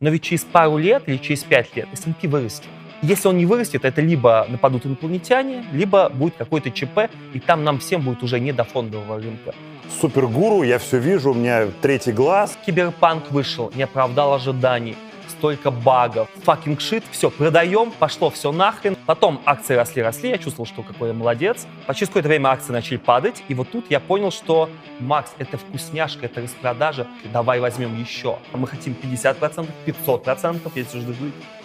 Но ведь через пару лет или через пять лет S&P вырастет. Если он не вырастет, это либо нападут инопланетяне, либо будет какой-то ЧП, и там нам всем будет уже не до фондового рынка. Супергуру, я все вижу, у меня третий глаз. Киберпанк вышел, не оправдал ожиданий столько багов. Fucking shit, все, продаем, пошло все нахрен. Потом акции росли-росли, я чувствовал, что какой я молодец. Через какое-то время акции начали падать, и вот тут я понял, что, Макс, это вкусняшка, это распродажа, давай возьмем еще. Мы хотим 50%, 500%, если уже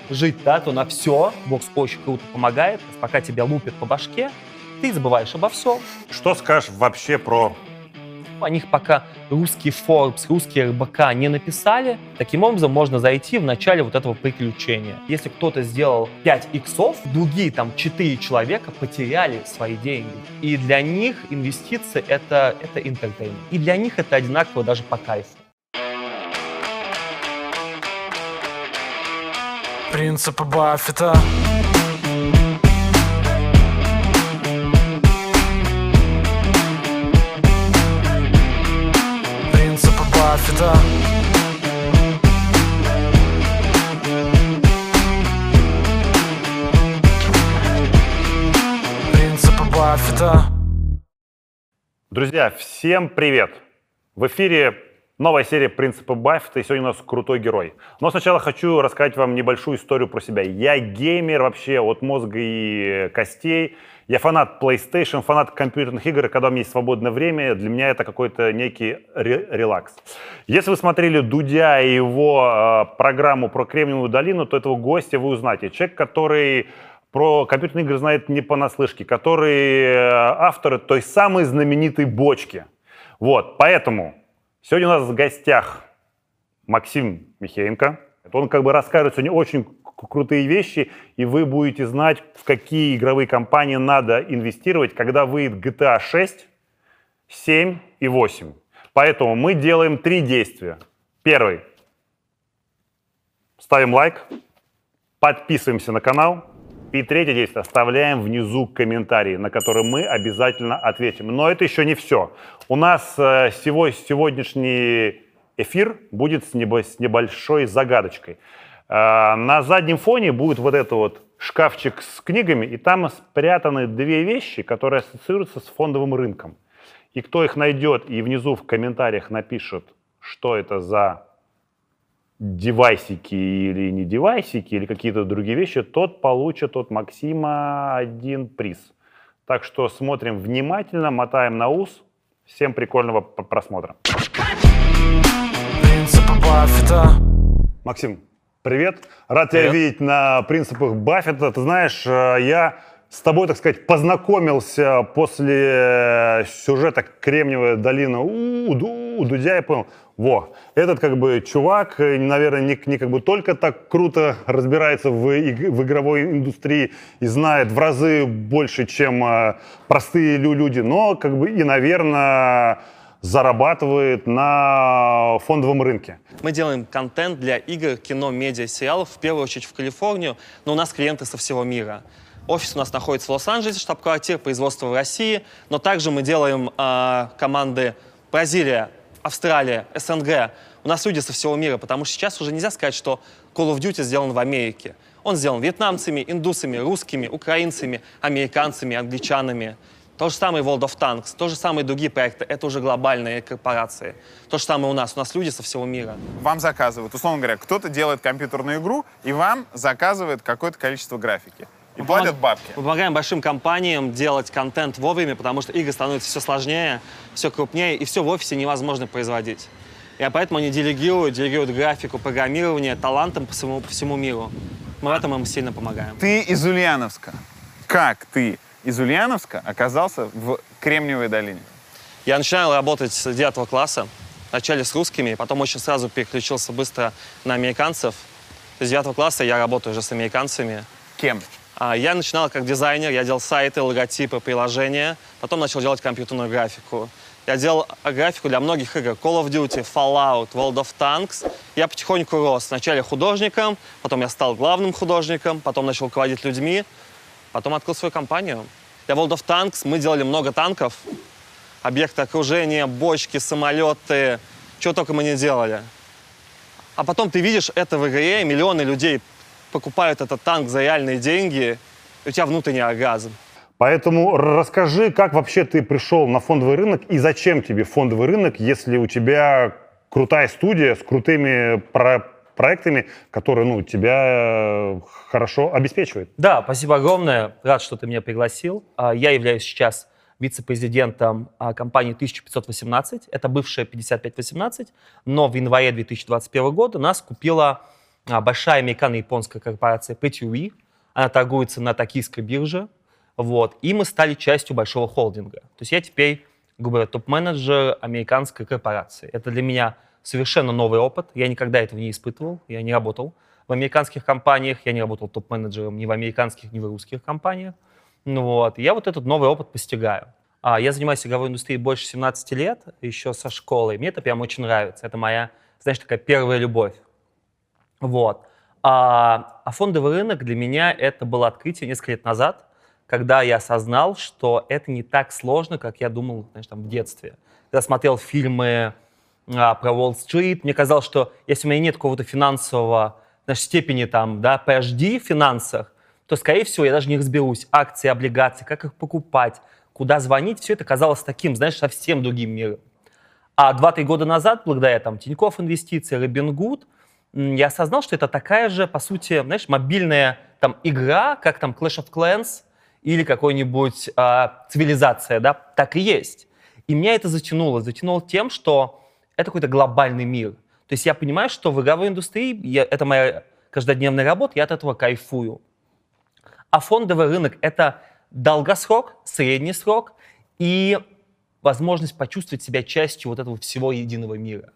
жить, да, то на все. Бокс очень круто помогает, пока тебя лупят по башке, ты забываешь обо всем. Что скажешь вообще про о них пока русский Forbes, русские РБК не написали. Таким образом, можно зайти в начале вот этого приключения. Если кто-то сделал 5 иксов, другие там 4 человека потеряли свои деньги. И для них инвестиции это, это entertainment. И для них это одинаково даже по кайфу. Принципы Баффета Баффета Принципы Баффета Друзья, всем привет! В эфире новая серия «Принципы Баффета», и сегодня у нас крутой герой. Но сначала хочу рассказать вам небольшую историю про себя. Я геймер вообще от мозга и костей – я фанат PlayStation, фанат компьютерных игр, и когда у меня есть свободное время, для меня это какой-то некий ре- релакс. Если вы смотрели Дудя и его э, программу про Кремниевую долину, то этого гостя вы узнаете. Человек, который про компьютерные игры знает не понаслышке, который э, автор той самой знаменитой бочки. Вот, поэтому сегодня у нас в гостях Максим Михеенко. Он как бы расскажет сегодня очень крутые вещи, и вы будете знать, в какие игровые компании надо инвестировать, когда выйдет GTA 6, 7 и 8. Поэтому мы делаем три действия. Первый. Ставим лайк, подписываемся на канал. И третье действие. Оставляем внизу комментарии, на которые мы обязательно ответим. Но это еще не все. У нас э, сегодняшний эфир будет с небольшой загадочкой. А, на заднем фоне будет вот этот вот шкафчик с книгами, и там спрятаны две вещи, которые ассоциируются с фондовым рынком. И кто их найдет и внизу в комментариях напишет, что это за девайсики или не девайсики, или какие-то другие вещи, тот получит от Максима один приз. Так что смотрим внимательно, мотаем на ус. Всем прикольного просмотра. Максим, Привет. Рад Привет. тебя видеть на принципах Баффета. Ты знаешь, э, я с тобой, так сказать, познакомился после сюжета «Кремниевая долина» у, у, у Дудя и понял, во, этот как бы чувак, э, наверное, не, не как бы только так круто разбирается в, в игровой индустрии и знает в разы больше, чем э, простые люди, но как бы и, наверное, зарабатывает на фондовом рынке? Мы делаем контент для игр, кино, медиа, сериалов, в первую очередь в Калифорнию, но у нас клиенты со всего мира. Офис у нас находится в Лос-Анджелесе, штаб-квартира, производство в России, но также мы делаем э, команды Бразилия, Австралия, СНГ. У нас люди со всего мира, потому что сейчас уже нельзя сказать, что Call of Duty сделан в Америке. Он сделан вьетнамцами, индусами, русскими, украинцами, американцами, англичанами. То же самое World of Tanks, то же самое другие проекты. Это уже глобальные корпорации. То же самое у нас. У нас люди со всего мира. Вам заказывают, условно говоря, кто-то делает компьютерную игру, и вам заказывает какое-то количество графики. И мы платят бабки. Мы помогаем большим компаниям делать контент вовремя, потому что игры становятся все сложнее, все крупнее, и все в офисе невозможно производить. И поэтому они делегируют, делегируют графику, программирование талантам по всему, по всему миру. Мы в этом им сильно помогаем. Ты из Ульяновска. Как ты из Ульяновска оказался в Кремниевой долине? Я начинал работать с 9 класса. Вначале с русскими, потом очень сразу переключился быстро на американцев. С 9 класса я работаю уже с американцами. Кем? А, я начинал как дизайнер, я делал сайты, логотипы, приложения. Потом начал делать компьютерную графику. Я делал графику для многих игр. Call of Duty, Fallout, World of Tanks. Я потихоньку рос. Сначала художником, потом я стал главным художником, потом начал руководить людьми. Потом открыл свою компанию. Для World of Tanks мы делали много танков, объекты окружения, бочки, самолеты, чего только мы не делали. А потом ты видишь это в игре, и миллионы людей покупают этот танк за реальные деньги, у тебя внутренний оргазм. Поэтому расскажи, как вообще ты пришел на фондовый рынок и зачем тебе фондовый рынок, если у тебя крутая студия с крутыми про- проектами, которые ну, тебя э, хорошо обеспечивают. Да, спасибо огромное. Рад, что ты меня пригласил. А, Я являюсь сейчас вице-президентом а, компании 1518. Это бывшая 5518. Но в январе 2021 года нас купила большая американо-японская корпорация PTUE. Она торгуется на токийской бирже. Вот. И мы стали частью большого холдинга. То есть я теперь, грубо говоря, топ-менеджер американской корпорации. Это для меня совершенно новый опыт. Я никогда этого не испытывал. Я не работал в американских компаниях. Я не работал топ-менеджером ни в американских, ни в русских компаниях. Ну вот. Я вот этот новый опыт постигаю. А, Я занимаюсь игровой индустрией больше 17 лет, еще со школы. Мне это прям очень нравится. Это моя, знаешь, такая первая любовь. Вот. А, а фондовый рынок для меня это было открытие несколько лет назад, когда я осознал, что это не так сложно, как я думал, знаешь, там, в детстве. Когда смотрел фильмы а, про Уолл-стрит, мне казалось, что если у меня нет какого-то финансового знаешь, степени там, да, PhD в финансах, то, скорее всего, я даже не разберусь. Акции, облигации, как их покупать, куда звонить, все это казалось таким, знаешь, совсем другим миром. А 2-3 года назад, благодаря там Тинькофф инвестиции, Robinhood, м, я осознал, что это такая же, по сути, знаешь, мобильная там игра, как там Clash of Clans или какой-нибудь а, цивилизация, да, так и есть. И меня это затянуло. Затянуло тем, что это какой-то глобальный мир. То есть я понимаю, что в игровой индустрии, я- это моя каждодневная работа, я от этого кайфую. А фондовый рынок — это долгосрок, средний срок и возможность почувствовать себя частью вот этого всего единого мира.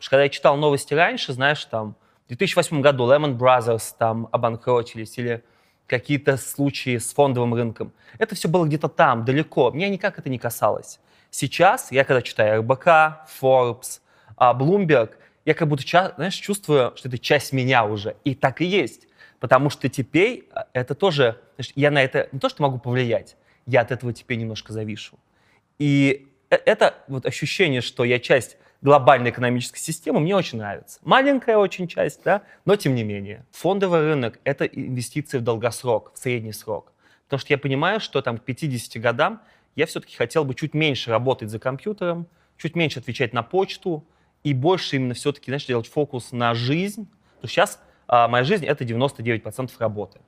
Потому что когда я читал новости раньше, знаешь, там, в 2008 году Lehman Brothers там обанкротились или какие-то случаи с фондовым рынком. Это все было где-то там, далеко. Меня никак это не касалось. Сейчас, я когда читаю РБК, Forbes, а, Bloomberg, я как будто, знаешь, чувствую, что это часть меня уже. И так и есть. Потому что теперь а, это тоже, знаешь, я на это не то, что могу повлиять, я от этого теперь немножко завишу. И э- это вот ощущение, что я часть глобальной экономической системы, мне очень нравится. Маленькая очень часть, да, но тем не менее. Фондовый рынок — это инвестиции в долгосрок, в средний срок. Потому что я понимаю, что там к 50 годам я все-таки хотел бы чуть меньше работать за компьютером, чуть меньше отвечать на почту и больше именно все-таки, знаешь, делать фокус на жизнь. Что сейчас а, моя жизнь — это 99% работы.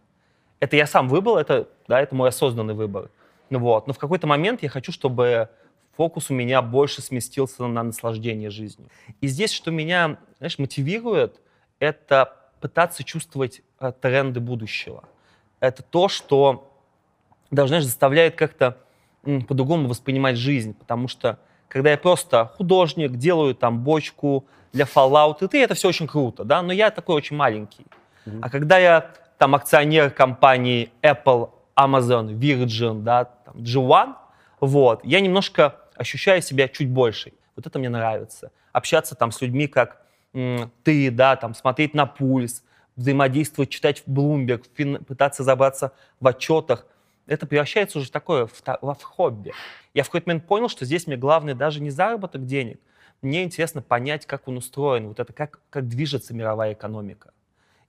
Это я сам выбрал, это, да, это мой осознанный выбор. Ну вот. Но в какой-то момент я хочу, чтобы фокус у меня больше сместился на наслаждение жизнью. И здесь, что меня, знаешь, мотивирует, это пытаться чувствовать э, тренды будущего. Это то, что даже, знаешь, заставляет как-то по-другому воспринимать жизнь, потому что когда я просто художник, делаю там бочку для Fallout, и ты, это все очень круто, да, но я такой очень маленький. А когда я там акционер компаний Apple, Amazon, Virgin, да, там, G1, вот, я немножко ощущаю себя чуть больше. Вот это мне нравится. Общаться там с людьми, как ты, да, там, смотреть на пульс, взаимодействовать, читать в Bloomberg, фин- пытаться забраться в отчетах. Это превращается уже в такое, в, та- в хобби. Я в какой-то момент понял, что здесь мне главное даже не заработок денег. Мне интересно понять, как он устроен, вот это, как, как движется мировая экономика.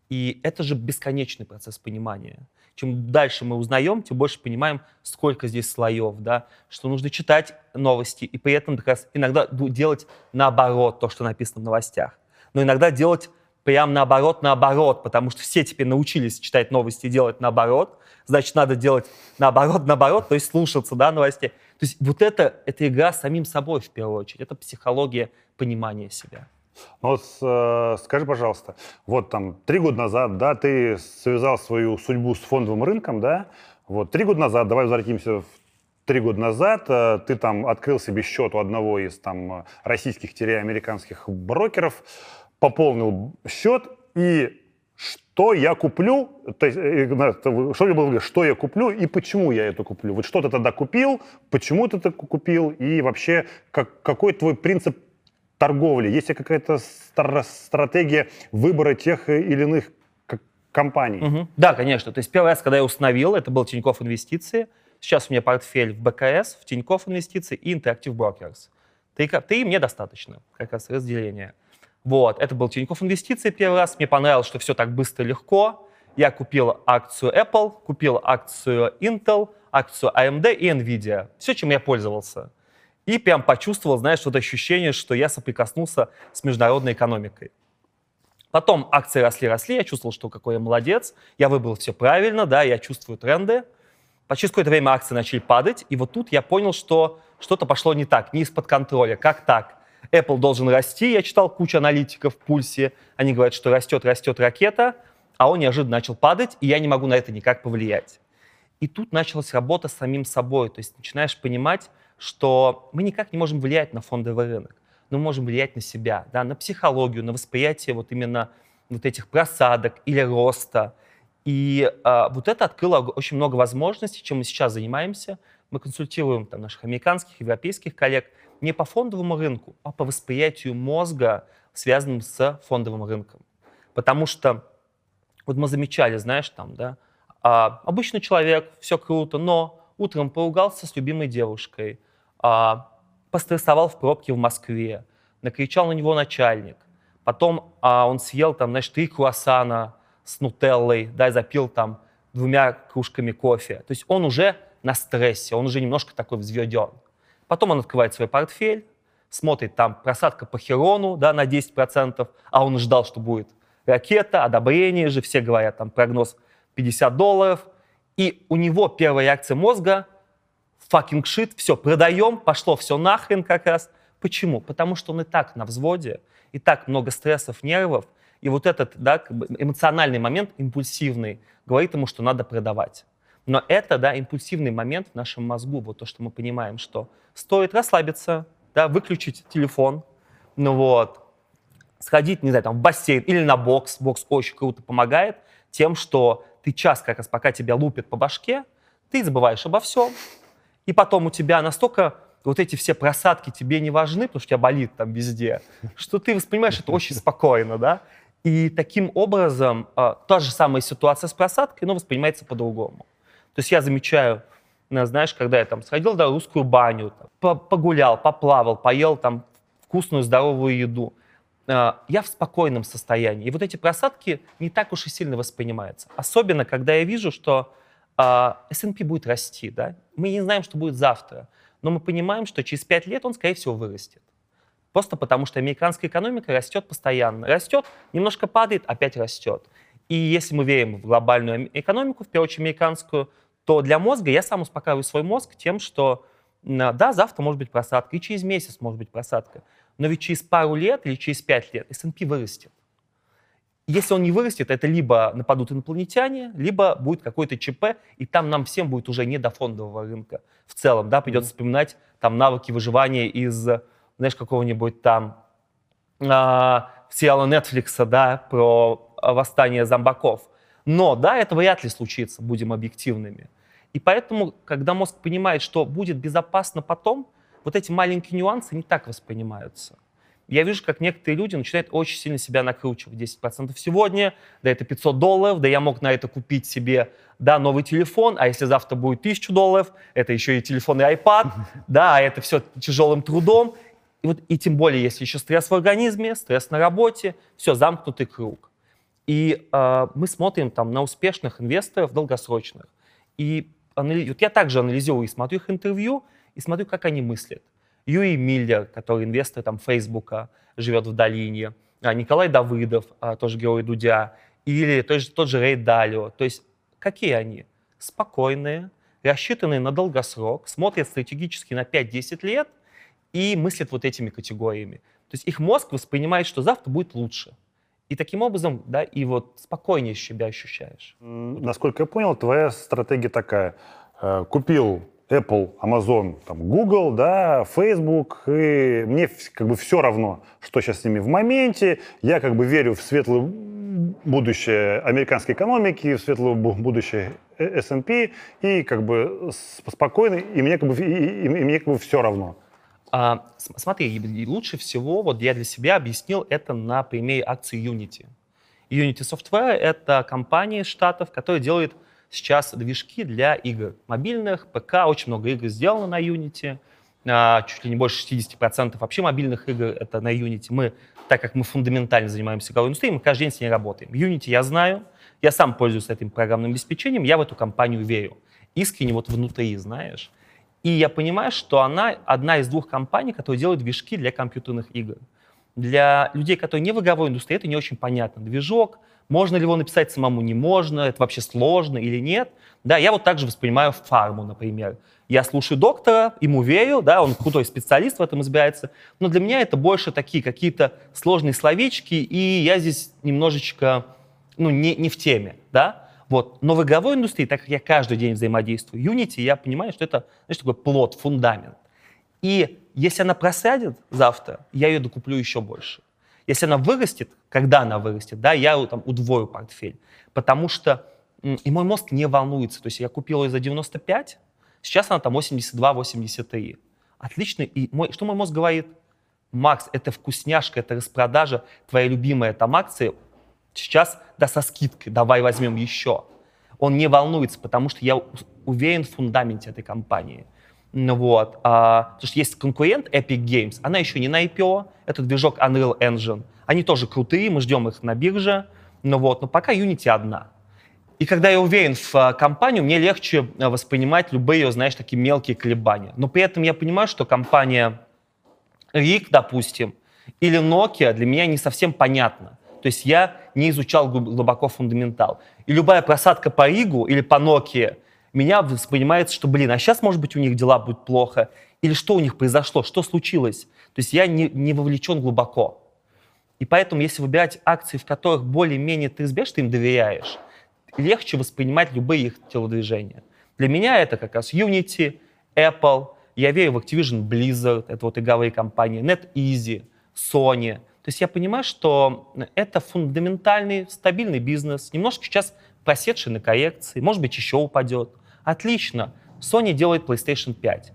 И это же бесконечный процесс понимания. Чем дальше мы узнаем, тем больше понимаем, сколько здесь слоев, да, что нужно читать новости и при этом как раз иногда делать наоборот то, что написано в новостях. Но иногда делать прям наоборот, наоборот, потому что все теперь научились читать новости и делать наоборот, значит, надо делать наоборот, наоборот, то есть слушаться, да, новостей. То есть вот это, это игра самим собой в первую очередь, это психология понимания себя. Ну вот э, скажи, пожалуйста, вот там три года назад, да, ты связал свою судьбу с фондовым рынком, да, вот три года назад, давай возвратимся в три года назад, э, ты там открыл себе счет у одного из там э, российских-американских брокеров, пополнил счет и что я куплю, то есть, что мне было, что я куплю и почему я это куплю. Вот что ты тогда купил, почему ты это купил и вообще как, какой твой принцип торговли? Есть ли какая-то стратегия выбора тех или иных компаний? Мгм. Да, конечно. То есть первый раз, когда я установил, это был Тинькофф Инвестиции. Сейчас у меня портфель в БКС, в Тинькофф Инвестиции и Interactive Brokers. Ты, ты мне достаточно, как раз разделение. Вот, это был Тинькофф Инвестиции первый раз. Мне понравилось, что все так быстро и легко. Я купил акцию Apple, купил акцию Intel, акцию AMD и Nvidia. Все, чем я пользовался. И прям почувствовал, знаешь, вот ощущение, что я соприкоснулся с международной экономикой. Потом акции росли, росли, я чувствовал, что какой я молодец, я выбрал все правильно, да, я чувствую тренды. По через какое-то время акции начали падать, и вот тут я понял, что что-то пошло не так, не из-под контроля. Как так? Apple должен расти, я читал кучу аналитиков в пульсе, они говорят, что растет, растет ракета, а он неожиданно начал падать, и я не могу на это никак повлиять. И тут началась работа с самим собой, то есть начинаешь понимать, что мы никак не можем влиять на фондовый рынок но мы можем влиять на себя, да, на психологию, на восприятие вот именно вот этих просадок или роста. И э, вот это открыло очень много возможностей, чем мы сейчас занимаемся. Мы консультируем там, наших американских, европейских коллег не по фондовому рынку, а по восприятию мозга, связанным с фондовым рынком. Потому что вот мы замечали, знаешь, там, да, а, обычный человек, все круто, но утром поругался с любимой девушкой, а, пострессовал в пробке в Москве, накричал на него начальник. Потом а, он съел там, знаешь, три круассана с нутеллой, да, и запил там двумя кружками кофе. То есть он уже на стрессе, он уже немножко такой взведен. Потом он открывает свой портфель, смотрит там просадка по Херону да, на 10%, а он ждал, что будет ракета, одобрение же, все говорят, там прогноз 50 долларов. И у него первая реакция мозга fucking shit, все, продаем, пошло все нахрен как раз. Почему? Потому что он и так на взводе, и так много стрессов, нервов, и вот этот да, как бы эмоциональный момент, импульсивный, говорит ему, что надо продавать. Но это, да, импульсивный момент в нашем мозгу, вот то, что мы понимаем, что стоит расслабиться, да, выключить телефон, ну вот, сходить, не знаю, там, в бассейн или на бокс. Бокс очень круто помогает тем, что ты час, как раз пока тебя лупят по башке, ты забываешь обо всем, и потом у тебя настолько вот эти все просадки тебе не важны, потому что у тебя болит там везде, что ты воспринимаешь это очень спокойно, да? И таким образом э, та же самая ситуация с просадкой, но воспринимается по-другому. То есть я замечаю, ну, знаешь, когда я там сходил в русскую баню, там, погулял, поплавал, поел там вкусную, здоровую еду, э, я в спокойном состоянии. И вот эти просадки не так уж и сильно воспринимаются. Особенно, когда я вижу, что а, S&P будет расти, да? Мы не знаем, что будет завтра, но мы понимаем, что через 5 лет он, скорее всего, вырастет. Просто потому, что американская экономика растет постоянно. Растет, немножко падает, опять растет. И если мы верим в глобальную экономику, в первую очередь американскую, то для мозга я сам успокаиваю свой мозг тем, что да, завтра может быть просадка, и через месяц может быть просадка, но ведь через пару лет или через пять лет S&P вырастет. Если он не вырастет, это либо нападут инопланетяне, либо будет какой-то ЧП, и там нам всем будет уже не до фондового рынка в целом, да, придется вспоминать там навыки выживания из, знаешь, какого-нибудь там а, сериала Netflix, да, про восстание зомбаков. Но, да, это вряд ли случится, будем объективными. И поэтому, когда мозг понимает, что будет безопасно потом, вот эти маленькие нюансы не так воспринимаются я вижу, как некоторые люди начинают очень сильно себя накручивать. 10% сегодня, да это 500 долларов, да я мог на это купить себе, да, новый телефон, а если завтра будет 1000 долларов, это еще и телефон и iPad, да, а это все тяжелым трудом. И, вот, и тем более, если еще стресс в организме, стресс на работе, все, замкнутый круг. И э, мы смотрим там на успешных инвесторов долгосрочных. И анали... вот я также анализирую и смотрю их интервью, и смотрю, как они мыслят. Юрий Миллер, который инвестор там Фейсбука, живет в долине, а, Николай Давыдов, а, тоже герой Дудя, или тот же, тот же Рей Далио. То есть какие они? Спокойные, рассчитанные на долгосрок, смотрят стратегически на 5-10 лет и мыслят вот этими категориями. То есть их мозг воспринимает, что завтра будет лучше. И таким образом, да, и вот спокойнее себя ощущаешь. Насколько я понял, твоя стратегия такая. Э, купил Apple, Amazon, там, Google, да, Facebook, и мне как бы все равно, что сейчас с ними в моменте. Я как бы верю в светлое будущее американской экономики, в светлое будущее S&P, и как бы спокойно, и мне как бы, и, и, и мне как бы все равно. А, смотри, лучше всего, вот я для себя объяснил это на примере акции Unity. Unity Software — это компания из Штатов, которая делает сейчас движки для игр мобильных, ПК, очень много игр сделано на Unity. а, чуть ли не больше 60% вообще мобильных игр это на Unity. Мы, так как мы фундаментально занимаемся игровой индустрией, мы каждый день с ней работаем. Unity я знаю, я сам пользуюсь этим программным обеспечением, я в эту компанию верю. Искренне вот внутри, знаешь. И я понимаю, что она одна из двух компаний, которые делают движки для компьютерных игр. Для людей, которые не в игровой индустрии, это не очень понятно. Движок, можно ли его написать самому, не можно, это вообще сложно или нет. Да, я вот также воспринимаю фарму, например. Я слушаю доктора, ему верю, да, он крутой специалист в этом избирается, но для меня это больше такие какие-то сложные словечки, и я здесь немножечко, ну, не, не в теме, да. Вот. Но в игровой индустрии, так как я каждый день взаимодействую, Unity, я понимаю, что это, знаешь, такой плод, фундамент. И если она просядет завтра, я ее докуплю еще больше. Если она вырастет, когда она вырастет, да, я там удвою портфель. Потому что и мой мозг не волнуется. То есть я купил ее за 95, сейчас она там 82-83. Отлично. И мой, что мой мозг говорит? Макс, это вкусняшка, это распродажа, твоя любимая там акция, сейчас, да, со скидкой, давай возьмем еще. Он не волнуется, потому что я уверен в фундаменте этой компании. Ну вот. А, потому что есть конкурент Epic Games, она еще не на IPO, это движок Unreal Engine. Они тоже крутые, мы ждем их на бирже. Ну вот, но пока Unity одна. И когда я уверен в а, компанию, мне легче а, воспринимать любые, знаешь, такие мелкие колебания. Но при этом я понимаю, что компания RIG, допустим, или Nokia для меня не совсем понятна. То есть я не изучал глубоко фундаментал. И любая просадка по RIG или по Nokia меня воспринимается, что, блин, а сейчас, может быть, у них дела будут плохо, или что у них произошло, что случилось. То есть я не, не вовлечен глубоко. И поэтому, если выбирать акции, в которых более-менее ты избежишь, ты им доверяешь, легче воспринимать любые их телодвижения. Для меня это как раз Unity, Apple, я верю в Activision Blizzard, это вот игровые компании, NetEasy, Sony. То есть я понимаю, что это фундаментальный, стабильный бизнес, немножко сейчас просевший на коррекции, может быть, еще упадет. Отлично. Sony делает PlayStation 5.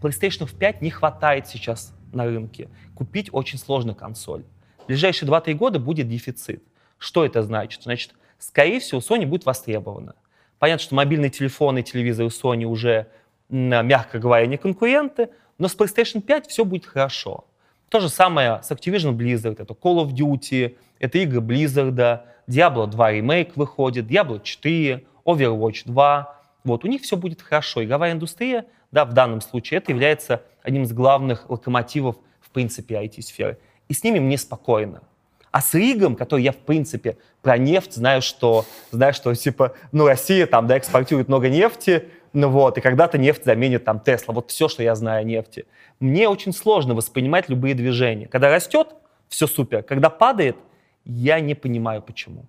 PlayStation 5 не хватает сейчас на рынке. Купить очень сложно консоль. В ближайшие 2-3 года будет дефицит. Что это значит? Значит, скорее всего, Sony будет востребована. Понятно, что мобильные телефоны и телевизоры Sony уже, мягко говоря, не конкуренты, но с PlayStation 5 все будет хорошо. То же самое с Activision Blizzard, это Call of Duty, это игры Blizzard, Diablo 2 ремейк выходит, Diablo 4, Overwatch 2. Вот, у них все будет хорошо. Игровая индустрия, да, в данном случае, это является одним из главных локомотивов, в принципе, IT-сферы. И с ними мне спокойно. А с РИГом, который я, в принципе, про нефть знаю, что, знаю, что типа, ну, Россия там, да, экспортирует много нефти, ну вот, и когда-то нефть заменит там Тесла. Вот все, что я знаю о нефти. Мне очень сложно воспринимать любые движения. Когда растет, все супер. Когда падает, я не понимаю, почему.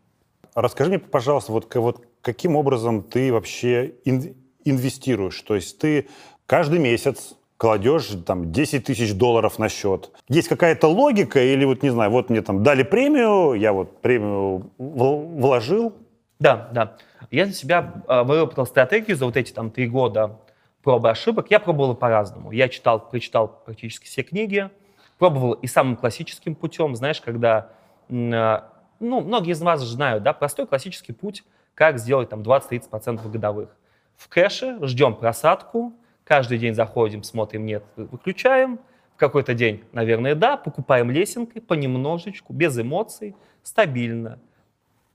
Расскажи мне, пожалуйста, вот, вот каким образом ты вообще ин, инвестируешь? То есть ты каждый месяц кладешь там 10 тысяч долларов на счет. Есть какая-то логика или вот, не знаю, вот мне там дали премию, я вот премию вложил? Да, да. Я для себя э, выработал стратегию за вот эти там три года пробы ошибок. Я пробовал по-разному. Я читал, прочитал практически все книги, пробовал и самым классическим путем, знаешь, когда, э, ну, многие из вас знают, да, простой классический путь, как сделать там 20-30% годовых. В кэше ждем просадку, Каждый день заходим, смотрим, нет, выключаем. В какой-то день, наверное, да, покупаем лесенкой понемножечку, без эмоций, стабильно.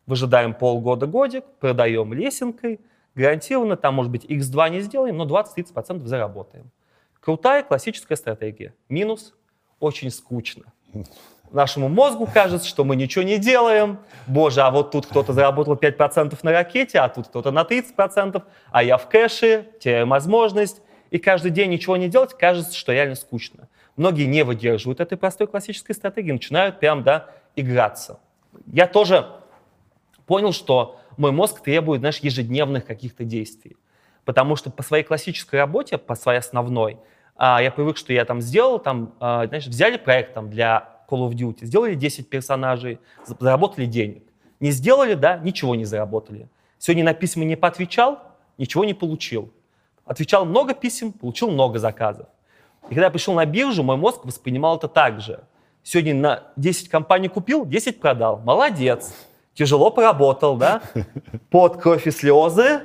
Выжидаем полгода-годик, продаем лесенкой, гарантированно, там, может быть, x2 не сделаем, но 20-30% заработаем. Крутая классическая стратегия. Минус – очень скучно. Нашему мозгу кажется, что мы ничего не делаем. Боже, а вот тут кто-то заработал 5% на ракете, а тут кто-то на 30%, а я в кэше, теряю возможность и каждый день ничего не делать, кажется, что реально скучно. Многие не выдерживают этой простой классической стратегии, начинают прям, да, играться. Я тоже понял, что мой мозг требует, знаешь, ежедневных каких-то действий. Потому что по своей классической работе, по своей основной, а, я привык, что я там сделал, там, а, знаешь, взяли проект там, для Call of Duty, сделали 10 персонажей, заработали денег. Не сделали, да, ничего не заработали. Сегодня на письма не поотвечал, ничего не получил отвечал много писем, получил много заказов. И когда я пришел на биржу, мой мозг воспринимал это так же. Сегодня на 10 компаний купил, 10 продал. Молодец. Тяжело поработал, да? Под кровь слезы.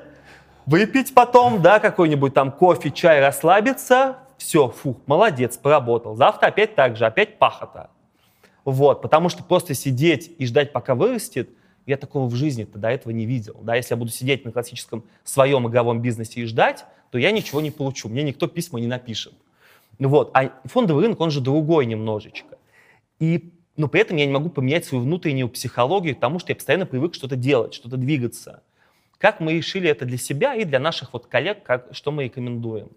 Выпить потом, да, какой-нибудь там кофе, чай, расслабиться. все, фух, молодец, поработал. Завтра опять так же, опять пахота. Вот, потому что просто сидеть и ждать, пока вырастет, я такого в жизни-то до этого не видел. Да, если я буду сидеть на классическом своем игровом бизнесе и ждать, то я ничего не получу. Мне никто письма не напишет. Вот. А фондовый рынок, он же другой немножечко. И, но при этом я не могу поменять свою внутреннюю психологию, потому что я постоянно привык что-то делать, что-то двигаться. Как мы решили это для себя и для наших вот коллег, как, что мы рекомендуем?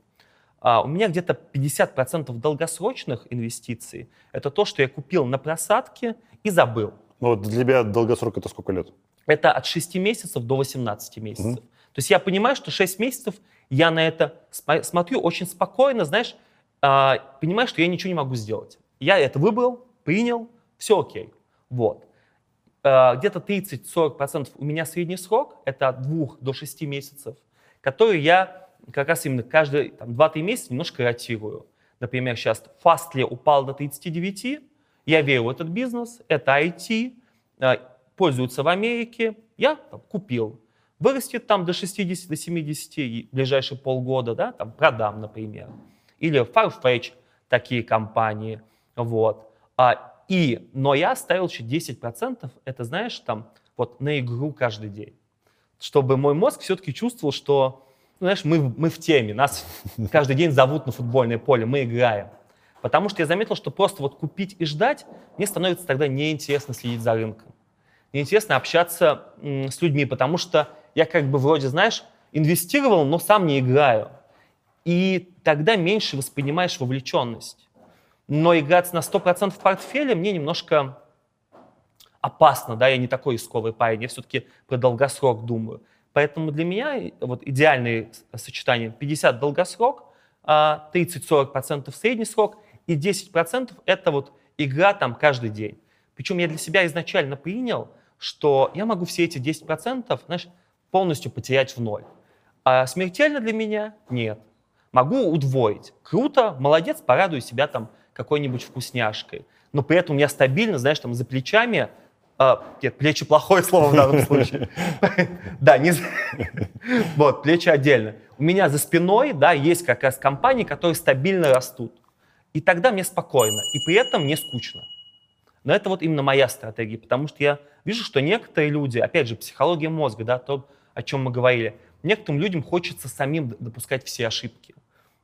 А, у меня где-то 50% долгосрочных инвестиций – это то, что я купил на просадке и забыл. Ну, вот для тебя долгосрок это сколько лет? Это от 6 месяцев до 18 месяцев. То есть я понимаю, что 6 месяцев я на это см- смотрю очень спокойно, знаешь, а, понимаю, что я ничего не могу сделать. Я это выбрал, принял, все окей. Вот. А, где-то 30-40% у меня средний срок, это от 2 до 6 месяцев, который я как раз именно каждые там, 2-3 месяца немножко ротирую. Например, сейчас Fastly упал до 39, я верю в этот бизнес, это IT, а, пользуются в Америке, я там, купил. Вырастет там до 60, до 70 и в ближайшие полгода, да, там продам, например. Или Farfetch, такие компании, вот. А, и, но я оставил еще 10%, это, знаешь, там, вот на игру каждый день. Чтобы мой мозг все-таки чувствовал, что, знаешь, мы, мы в теме, нас каждый день зовут на футбольное поле, мы играем. Потому что я заметил, что просто вот купить и ждать, мне становится тогда неинтересно следить за рынком. Неинтересно общаться с людьми, потому что я как бы вроде, знаешь, инвестировал, но сам не играю. И тогда меньше воспринимаешь вовлеченность. Но играть на 100% в портфеле мне немножко опасно, да, я не такой рисковый парень, я все-таки про долгосрок думаю. Поэтому для меня вот идеальное сочетание 50 долгосрок, 30-40% а средний срок и 10% это вот игра там каждый день. Причем я для себя изначально принял, что я могу все эти 10% знаешь, полностью потерять в ноль. А смертельно для меня? Нет. Могу удвоить. Круто, молодец, порадую себя там какой-нибудь вкусняшкой. Но при этом у меня стабильно, знаешь, там за плечами а, нет, плечи плохое слово в данном случае. Да, не... Вот, плечи отдельно. У меня за спиной, да, есть как раз компании, которые стабильно растут. И тогда мне спокойно. И при этом мне скучно. Но это вот именно моя стратегия, потому что я вижу, что некоторые люди, опять же, психология мозга, да, то, о чем мы говорили, некоторым людям хочется самим допускать все ошибки.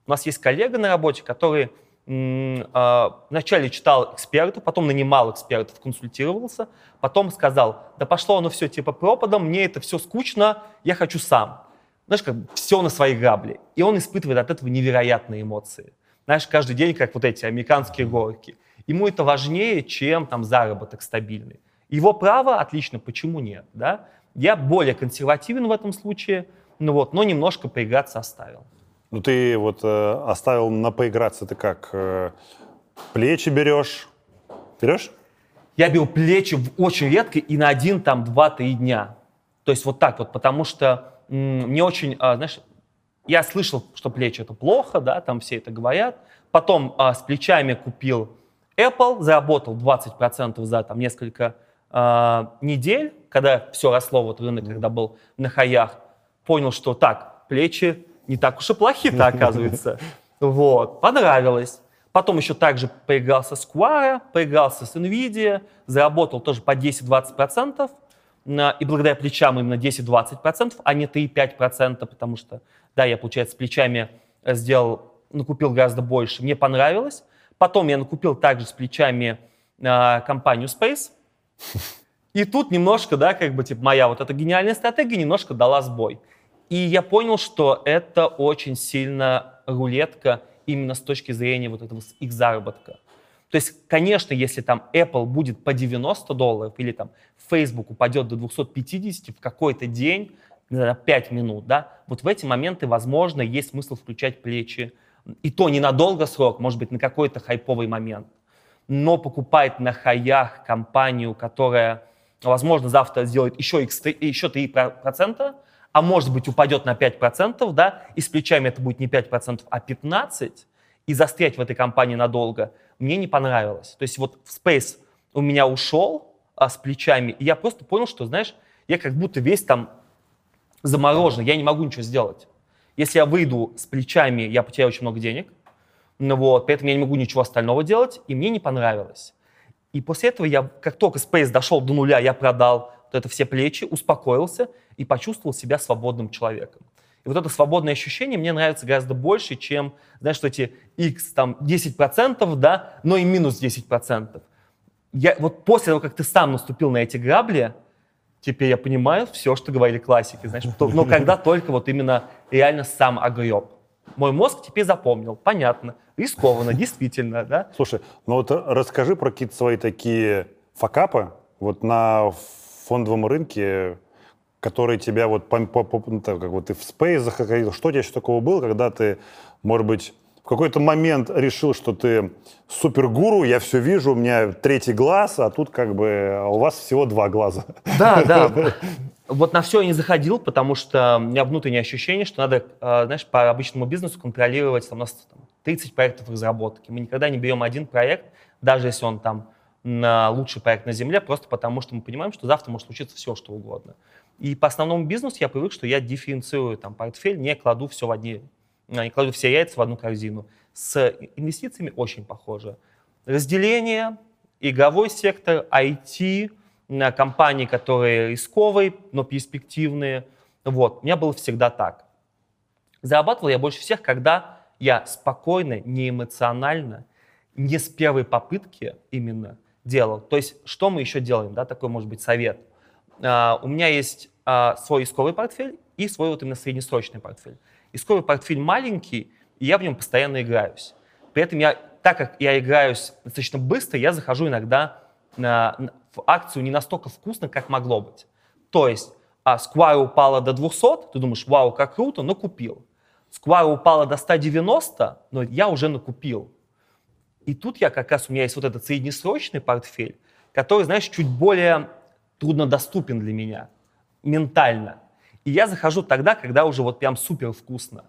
У нас есть коллега на работе, который вначале читал экспертов, потом нанимал экспертов, консультировался, потом сказал, да пошло оно все типа пропадом, мне это все скучно, я хочу сам. Знаешь, как все на свои грабли. И он испытывает от этого невероятные эмоции. Знаешь, каждый день, как вот эти американские горки. Ему это важнее, чем там заработок стабильный. Его право отлично, почему нет, да? Я более консервативен в этом случае, ну вот, но немножко поиграться оставил. Ну ты вот э, оставил на поиграться, ты как? Э, плечи берешь? Берешь? Я беру плечи очень редко и на один, там, два-три дня. То есть вот так вот, потому что м- мне очень, а, знаешь, я слышал, что плечи это плохо, да, там все это говорят. Потом а, с плечами купил Apple, заработал 20% за там несколько а, недель, когда все росло, вот рынок, когда был на хаях, понял, что так, плечи не так уж и плохи-то, оказывается. Вот, понравилось. Потом еще также поигрался с Quora, поигрался с NVIDIA, заработал тоже по 10-20%, и благодаря плечам именно 10-20%, а не 3-5%, потому что, да, я, получается, с плечами сделал, накупил гораздо больше, мне понравилось. Потом я накупил также с плечами э, компанию Space, и тут немножко, да, как бы, типа, моя вот эта гениальная стратегия немножко дала сбой. И я понял, что это очень сильно рулетка именно с точки зрения вот этого их заработка. То есть, конечно, если там Apple будет по 90 долларов или там Facebook упадет до 250 в какой-то день, на 5 минут, да, вот в эти моменты, возможно, есть смысл включать плечи. И то не на срок, может быть, на какой-то хайповый момент. Но покупать на хаях компанию, которая, возможно, завтра сделает еще, x3, еще 3%, а может быть упадет на 5%, да, и с плечами это будет не 5%, а 15%, и застрять в этой компании надолго, мне не понравилось. То есть вот в Space у меня ушел а, с плечами, и я просто понял, что, знаешь, я как будто весь там заморожен, я не могу ничего сделать. Если я выйду с плечами, я потеряю очень много денег, Ну вот, поэтому я не могу ничего остального делать, и мне не понравилось. И после этого я, как только Space дошел до нуля, я продал вот это все плечи, успокоился и почувствовал себя свободным человеком. И вот это свободное ощущение мне нравится гораздо больше, чем, знаешь, что эти x там 10%, да, но и минус 10%. Я, вот после того, как ты сам наступил на эти грабли, теперь я понимаю все, что говорили классики, знаешь, то- но когда только вот именно реально сам огреб. Мой мозг теперь запомнил, понятно, рискованно, действительно, да. Слушай, ну вот расскажи про какие-то свои такие факапы вот на фондовом рынке, которые тебя вот, пом- по- по- ну, так, как вот ты в Space заходил, что у тебя еще такого было, когда ты, может быть, в какой-то момент решил, что ты супергуру, я все вижу, у меня третий глаз, а тут как бы а у вас всего два глаза. Да, да. Вот на все я не заходил, потому что у меня внутреннее ощущение, что надо, э, знаешь, по обычному бизнесу контролировать, там, у нас там, 30 проектов разработки. Мы никогда не берем один проект, даже если он там на лучший проект на Земле, просто потому что мы понимаем, что завтра может случиться все, что угодно. И по основному бизнесу я привык, что я дифференцирую там портфель, не кладу все в одни, а, не кладу все яйца в одну корзину. С инвестициями очень похоже. Разделение, игровой сектор, IT, компании, которые рисковые, но перспективные. Вот, у меня было всегда так. Зарабатывал я больше всех, когда я спокойно, не эмоционально, не с первой попытки именно делал. То есть, что мы еще делаем, да, такой, может быть, совет. А, у меня есть а, свой рисковый портфель и свой вот именно среднесрочный портфель. Рисковый портфель маленький, и я в нем постоянно играюсь. При этом я, так как я играюсь достаточно быстро, я захожу иногда на- на- в акцию не настолько вкусно, как могло быть. То есть а, Square упала до 200, ты думаешь, вау, как круто, но купил. Square упала до 190, но я уже накупил. И тут я как раз, у меня есть вот этот среднесрочный портфель, который, знаешь, чуть более труднодоступен для меня ментально. И я захожу тогда, когда уже вот прям супер вкусно.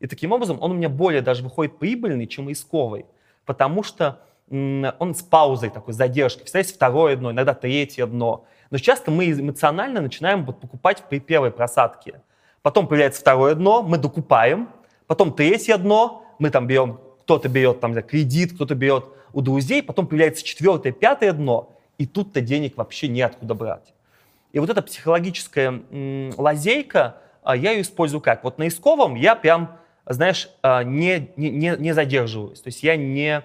И таким образом он у меня более даже выходит прибыльный, чем рисковый, потому что он с паузой такой, задержкой. Всегда есть второе дно, иногда третье дно. Но часто мы эмоционально начинаем вот покупать при первой просадке. Потом появляется второе дно, мы докупаем. Потом третье дно, мы там берем, кто-то берет там кредит, кто-то берет у друзей. Потом появляется четвертое, пятое дно, и тут-то денег вообще неоткуда брать. И вот эта психологическая м, лазейка, а, я ее использую как? Вот на исковом я прям, знаешь, а, не, не, не задерживаюсь. То есть я не,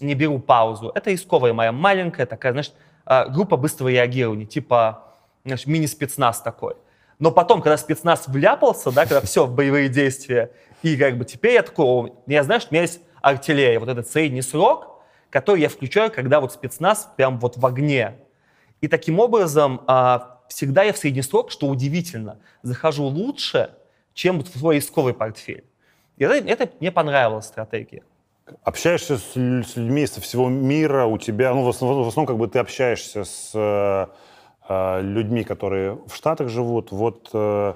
не беру паузу. Это исковая моя маленькая такая, знаешь, а, группа быстрого реагирования, типа знаешь, мини-спецназ такой. Но потом, когда спецназ вляпался, да, когда все, боевые действия, и как бы теперь я такой, о, я что у меня есть артиллерия, вот этот средний срок, который я включаю, когда вот спецназ прям вот в огне. И таким образом а, всегда я в средний срок, что удивительно, захожу лучше, чем в свой рисковый портфель. И это, это мне понравилась стратегия. Общаешься с, с людьми со всего мира, у тебя, ну, в основном, в основном как бы ты общаешься с э, людьми, которые в Штатах живут. Вот э,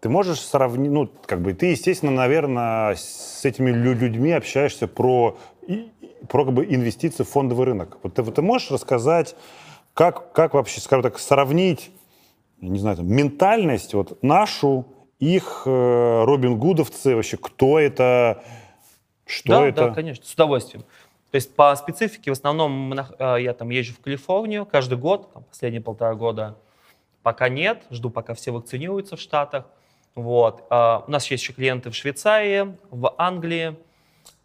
ты можешь сравнить, ну, как бы ты, естественно, наверное, с этими лю- людьми общаешься про, про как бы инвестиции в фондовый рынок. Вот ты, вот ты можешь рассказать, как, как вообще, скажем так, сравнить, не знаю, там, ментальность вот нашу, их, э, Робин Гудовцы, вообще, кто это, что да, это? да, конечно, с удовольствием. То есть по специфике в основном э, я там езжу в Калифорнию каждый год, там, последние полтора года пока нет, жду, пока все вакцинируются в Штатах. Вот. А, У нас есть еще клиенты в Швейцарии, в Англии,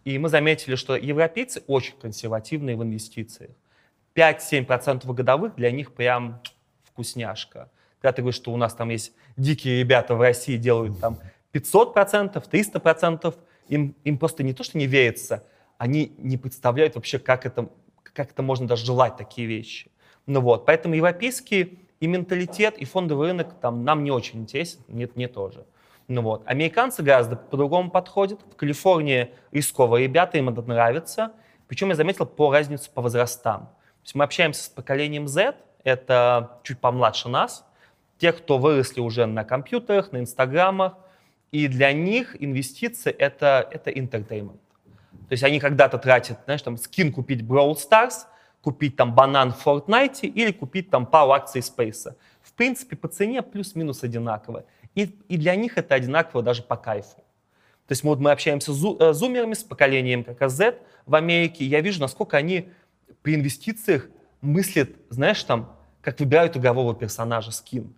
и мы заметили, что европейцы очень консервативные в инвестициях. 5-7% годовых для них прям вкусняшка. Когда ты говоришь, что у нас там есть дикие ребята в России, делают там 500%, 300%, им, им просто не то, что не верится, они не представляют вообще, как это, как это можно даже желать такие вещи. Ну вот, поэтому европейский и менталитет, и фондовый рынок там нам не очень интересен, нет, мне тоже. Ну вот. Американцы гораздо по-другому подходят. В Калифорнии рисковые ребята, им это нравится. Причем я заметил по разнице по возрастам. То есть мы общаемся с поколением Z, это чуть помладше нас, те, кто выросли уже на компьютерах, на инстаграмах, и для них инвестиции это, это entertainment. То есть они когда-то тратят, знаешь, там скин купить Brawl Stars, купить там банан в Fortnite или купить там пару акций Space. В принципе, по цене плюс-минус одинаково. И, и для них это одинаково даже по кайфу. То есть вот мы общаемся с э, зумерами, с поколением как Z в Америке, я вижу, насколько они при инвестициях мыслят, знаешь, там, как выбирают игрового персонажа, скин.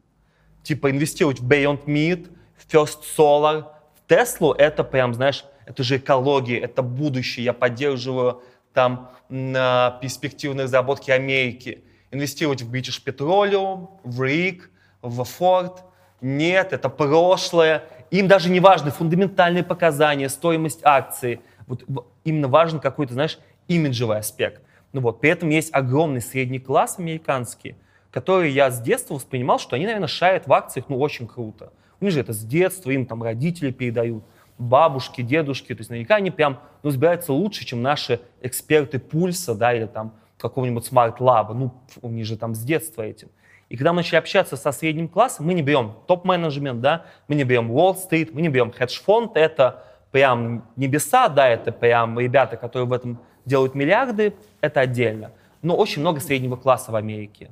Типа инвестировать в Beyond Meat, в First Solar, в Теслу, это прям, знаешь, это же экология, это будущее, я поддерживаю там на перспективные разработки Америки. Инвестировать в British Petroleum, в RIG, в Ford. Нет, это прошлое. Им даже не важны фундаментальные показания, стоимость акции. Вот именно важен какой-то, знаешь, имиджевый аспект. Ну вот, при этом есть огромный средний класс американский, который я с детства воспринимал, что они, наверное, шарят в акциях, ну, очень круто. У них же это с детства, им там родители передают, бабушки, дедушки, то есть наверняка они прям, ну, разбираются лучше, чем наши эксперты Пульса, да, или там какого-нибудь Smart-Lab'а, ну, у них же там с детства этим. И когда мы начали общаться со средним классом, мы не берем топ-менеджмент, да, мы не берем Уолл-стрит, мы не берем хедж-фонд, это прям небеса, да, это прям ребята, которые в этом делают миллиарды, это отдельно. Но очень много среднего класса в Америке.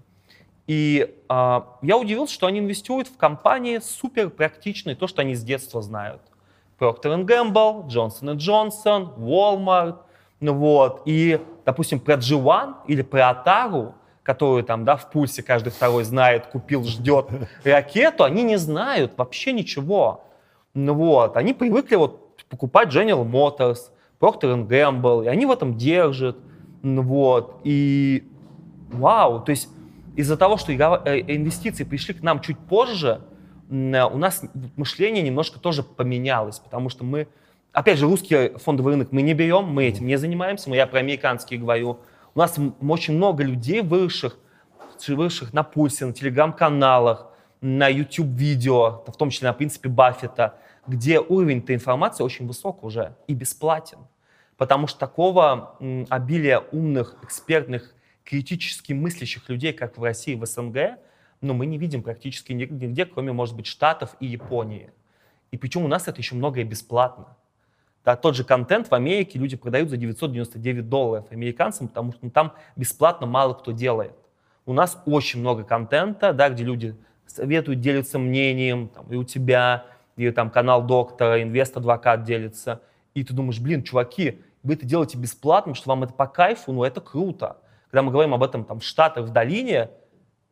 И а, я удивился, что они инвестируют в компании супер практичные, то, что они с детства знают. Procter Gamble, Johnson Johnson, Walmart, ну вот. И, допустим, про G1 или про Atari, которую там, да, в пульсе каждый второй знает, купил, ждет ракету, они не знают вообще ничего. Ну вот, они привыкли вот покупать General Motors, Procter Gamble, и они в этом держат. Ну вот, и вау, то есть из-за того, что игра- э, инвестиции пришли к нам чуть позже, э, у нас мышление немножко тоже поменялось, потому что мы, опять же, русский фондовый рынок мы не берем, мы этим не занимаемся, мы, я про американский говорю. У нас очень много людей, выросших, выросших на пульсе, на телеграм-каналах, на YouTube-видео, в том числе на принципе Баффета, где уровень этой информации очень высок уже и бесплатен. Потому что такого обилия умных, экспертных, критически мыслящих людей, как в России, в СНГ, ну, мы не видим практически ниг- нигде, кроме, может быть, Штатов и Японии. И причем у нас это еще многое бесплатно. Да, тот же контент в Америке люди продают за 999 долларов американцам, потому что ну, там бесплатно мало кто делает. У нас очень много контента, да, где люди советуют, делятся мнением, там, и у тебя, и там канал доктора, инвест-адвокат делится. И ты думаешь, блин, чуваки, вы это делаете бесплатно, что вам это по кайфу, ну это круто. Когда мы говорим об этом там в Штатах, в долине,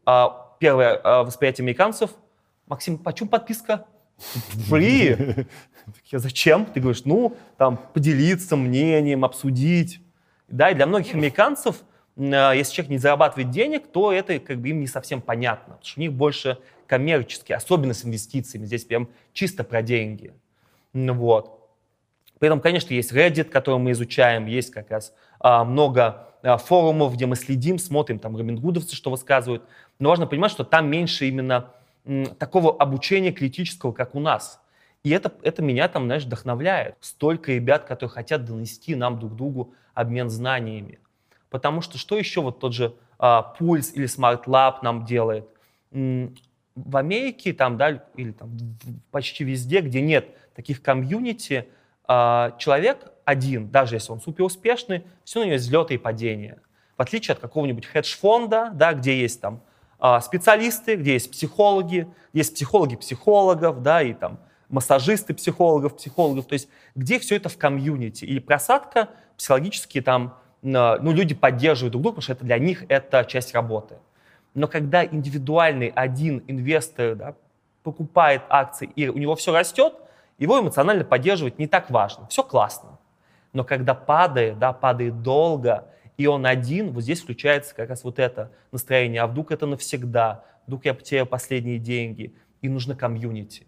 а, первое а, восприятие американцев, Максим, почем подписка? Фри. Я зачем? Ты говоришь, ну, там, поделиться мнением, обсудить. Да, и для многих американцев, а, если человек не зарабатывает денег, то это как бы им не совсем понятно, потому что у них больше коммерческие, особенно с инвестициями, здесь прям чисто про деньги. Вот. При этом, конечно, есть Reddit, который мы изучаем, есть как раз а, много а, форумов, где мы следим, смотрим, там, робингудовцы что высказывают. Но важно понимать, что там меньше именно такого обучения критического, как у нас. И это, это меня там, знаешь, вдохновляет. Столько ребят, которые хотят донести нам друг другу обмен знаниями. Потому что что еще вот тот же а, Пульс или Smart Lab нам делает? В Америке там, да, или там почти везде, где нет таких комьюнити, а, человек один, даже если он супер успешный, все у него есть взлеты и падения. В отличие от какого-нибудь хедж-фонда, да, где есть там специалисты, где есть психологи, есть психологи психологов, да, и там массажисты психологов, психологов, то есть где все это в комьюнити. И просадка психологически там, на- ну, люди поддерживают друг друга, потому что это для них это часть работы. Но когда индивидуальный один инвестор да, покупает акции и у него все растет, его эмоционально поддерживать не так важно. Все классно. Но когда падает, да, падает долго, и он один, вот здесь включается как раз вот это настроение. А вдруг это навсегда? Вдруг я потеряю последние деньги? И нужно комьюнити.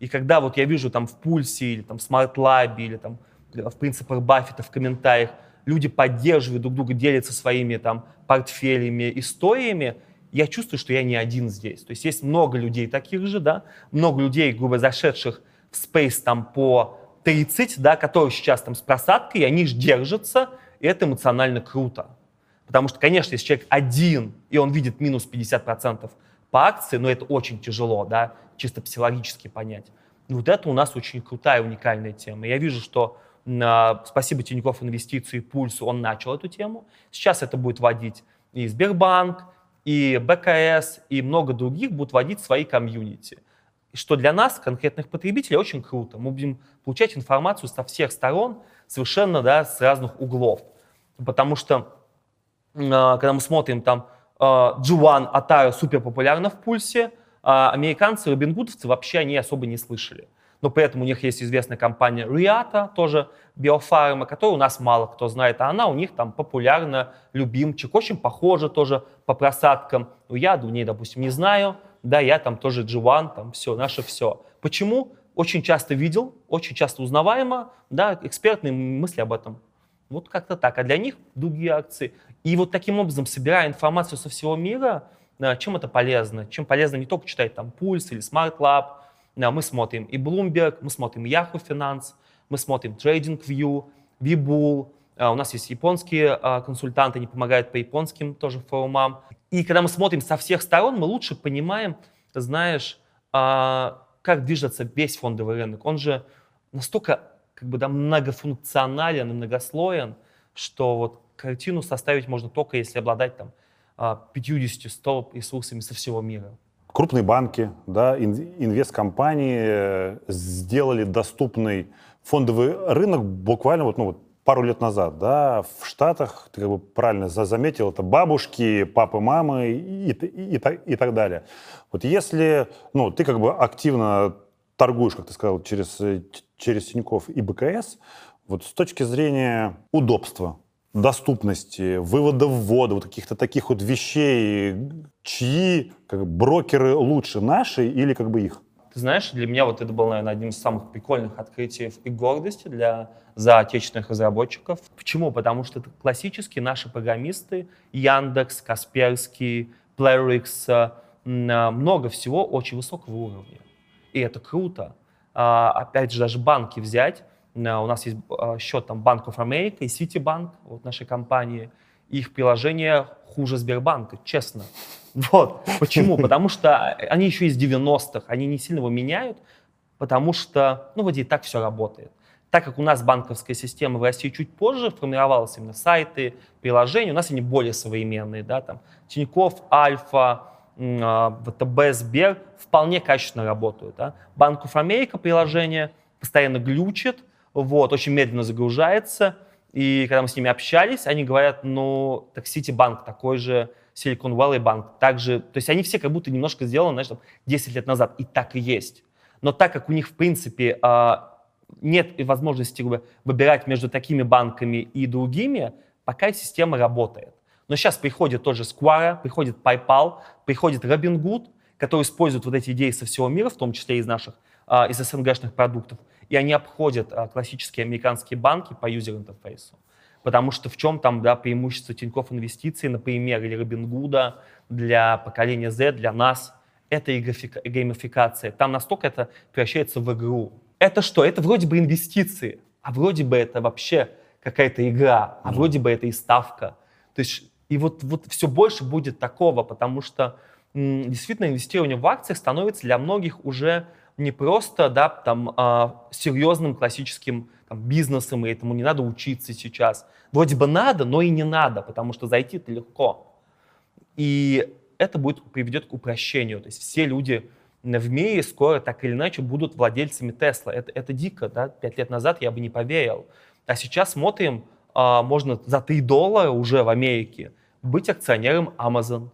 И когда вот я вижу там в Пульсе или там в Smart Lab или там в принципах Баффета в комментариях, люди поддерживают друг друга, делятся своими там портфелями, историями, я чувствую, что я не один здесь. То есть есть много людей таких же, да, много людей, грубо зашедших в спейс там по 30, да, которые сейчас там с просадкой, они же держатся, это эмоционально круто. Потому что, конечно, если человек один, и он видит минус 50% по акции, но это очень тяжело, да, чисто психологически понять. И вот это у нас очень крутая, уникальная тема. Я вижу, что а, спасибо Тинькофф Инвестиции Пульсу, он начал эту тему. Сейчас это будет водить и Сбербанк, и БКС, и много других будут водить свои комьюнити. Что для нас, конкретных потребителей, очень круто. Мы будем получать информацию со всех сторон, совершенно да, с разных углов. Потому что, э, когда мы смотрим там э, G1, Atari супер популярна в пульсе, а американцы, робингудовцы вообще они особо не слышали. Но при этом у них есть известная компания Riata, тоже биофарма, которую у нас мало кто знает, а она у них там популярна, любимчик, очень похожа тоже по просадкам. Но я у ней, допустим, не знаю, да, я там тоже G1, там все, наше все. Почему? Очень часто видел, очень часто узнаваемо, да, экспертные мысли об этом. Вот как-то так. А для них другие акции. И вот таким образом, собирая информацию со всего мира, да, чем это полезно? Чем полезно не только читать там Пульс или Smart Lab, да, мы смотрим и Bloomberg, мы смотрим Yahoo Finance, мы смотрим TradingView, Webull, а, у нас есть японские а, консультанты, они помогают по японским тоже форумам. И когда мы смотрим со всех сторон, мы лучше понимаем, знаешь, а, как движется весь фондовый рынок. Он же настолько как бы, да, многофункционален и многослоен, что вот картину составить можно только если обладать там 50-100 ресурсами со всего мира крупные банки, да, инвесткомпании э, сделали доступный фондовый рынок буквально вот, ну, вот пару лет назад, да, в Штатах, ты как бы правильно заметил, это бабушки, папы, мамы и, и, и, и так далее. Вот если, ну, ты как бы активно торгуешь, как ты сказал, через, через Тинькофф и БКС, вот с точки зрения удобства, доступности, вывода ввода, вот каких-то таких вот вещей, чьи как, брокеры лучше, наши или как бы их? Ты знаешь, для меня вот это было, наверное, одним из самых прикольных открытий и гордости для за отечественных разработчиков. Почему? Потому что это классические наши программисты, Яндекс, Касперский, Playrix, а, много всего очень высокого уровня. И это круто. А, опять же, даже банки взять, у нас есть а, счет там Bank of America и Citibank, вот нашей компании. Их приложение хуже Сбербанка, честно. Вот. Почему? Потому что они еще из 90-х, они не сильно его меняют, потому что, ну, вроде и так все работает. Так как у нас банковская система в России чуть позже формировалась именно сайты, приложения, у нас они более современные, да, там Тинькофф, Альфа, ВТБ, Сбер вполне качественно работают. Да. Банк of America приложение постоянно глючит, вот, очень медленно загружается. И когда мы с ними общались, они говорят, ну, так Ситибанк такой же, Silicon Valley Bank также. То есть они все как будто немножко сделаны, знаешь, там, 10 лет назад. И так и есть. Но так как у них, в принципе, а, нет возможности выбирать между такими банками и другими, пока система работает. Но сейчас приходит тоже Square, приходит PayPal, приходит Robinhood, который использует вот эти идеи со всего мира, в том числе из наших, а, из СНГшных продуктов, и они обходят а, классические американские банки по юзер-интерфейсу. Потому что в чем там да, преимущество Тинькофф инвестиций, например, или Робингуда для поколения Z, для нас, это геймификация. Там настолько это превращается в игру. Это что? Это вроде бы инвестиции, а вроде бы это вообще какая-то игра, а вроде бы это и ставка. То есть и вот, вот все больше будет такого, потому что м, действительно инвестирование в акции становится для многих уже не просто да, там, а, серьезным классическим там, бизнесом, и этому не надо учиться сейчас. Вроде бы надо, но и не надо, потому что зайти это легко. И это будет, приведет к упрощению. То есть все люди в мире скоро так или иначе будут владельцами Тесла. Это, это дико, да? Пять лет назад я бы не поверил. А сейчас смотрим, а, можно за 3 доллара уже в Америке быть акционером Amazon,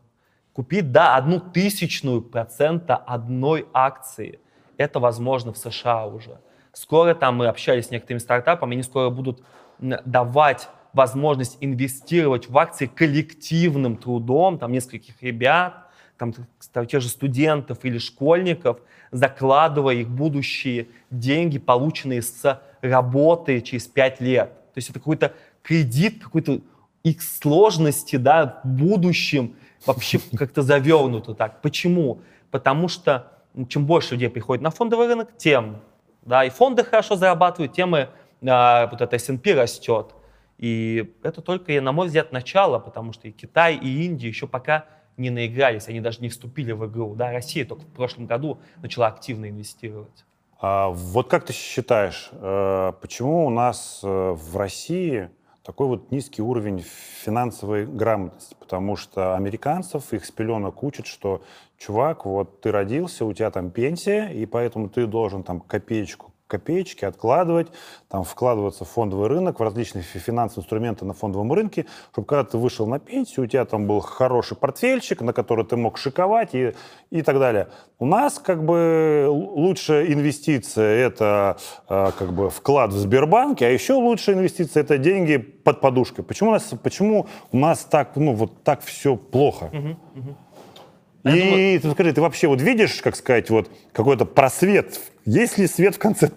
купить, да, одну тысячную процента одной акции – это возможно в США уже. Скоро там мы общались с некоторыми стартапами, они скоро будут давать возможность инвестировать в акции коллективным трудом, там нескольких ребят, там тех же студентов или школьников, закладывая их будущие деньги, полученные с работы через пять лет. То есть это какой-то кредит, какой-то их сложности, да, в будущем вообще как-то завернуто так. Почему? Потому что чем больше людей приходит на фондовый рынок, тем да, и фонды хорошо зарабатывают, тем и а, вот это S&P растет. И это только, на мой взгляд, начало, потому что и Китай, и Индия еще пока не наигрались, они даже не вступили в игру. Да, Россия только в прошлом году начала активно инвестировать. А вот как ты считаешь, э, почему у нас э, в России такой вот низкий уровень финансовой грамотности, потому что американцев их с пеленок учат, что, чувак, вот ты родился, у тебя там пенсия, и поэтому ты должен там копеечку копеечки откладывать, там, вкладываться в фондовый рынок, в различные фи- финансовые инструменты на фондовом рынке, чтобы когда ты вышел на пенсию, у тебя там был хороший портфельчик, на который ты мог шиковать и, и так далее. У нас как бы лучшая инвестиция – это э, как бы вклад в Сбербанке, а еще лучшая инвестиция – это деньги под подушкой. Почему у нас, почему у нас так, ну, вот так все плохо? И ты скажи, ты вообще вот видишь, как сказать, вот какой-то просвет? Есть ли свет в конце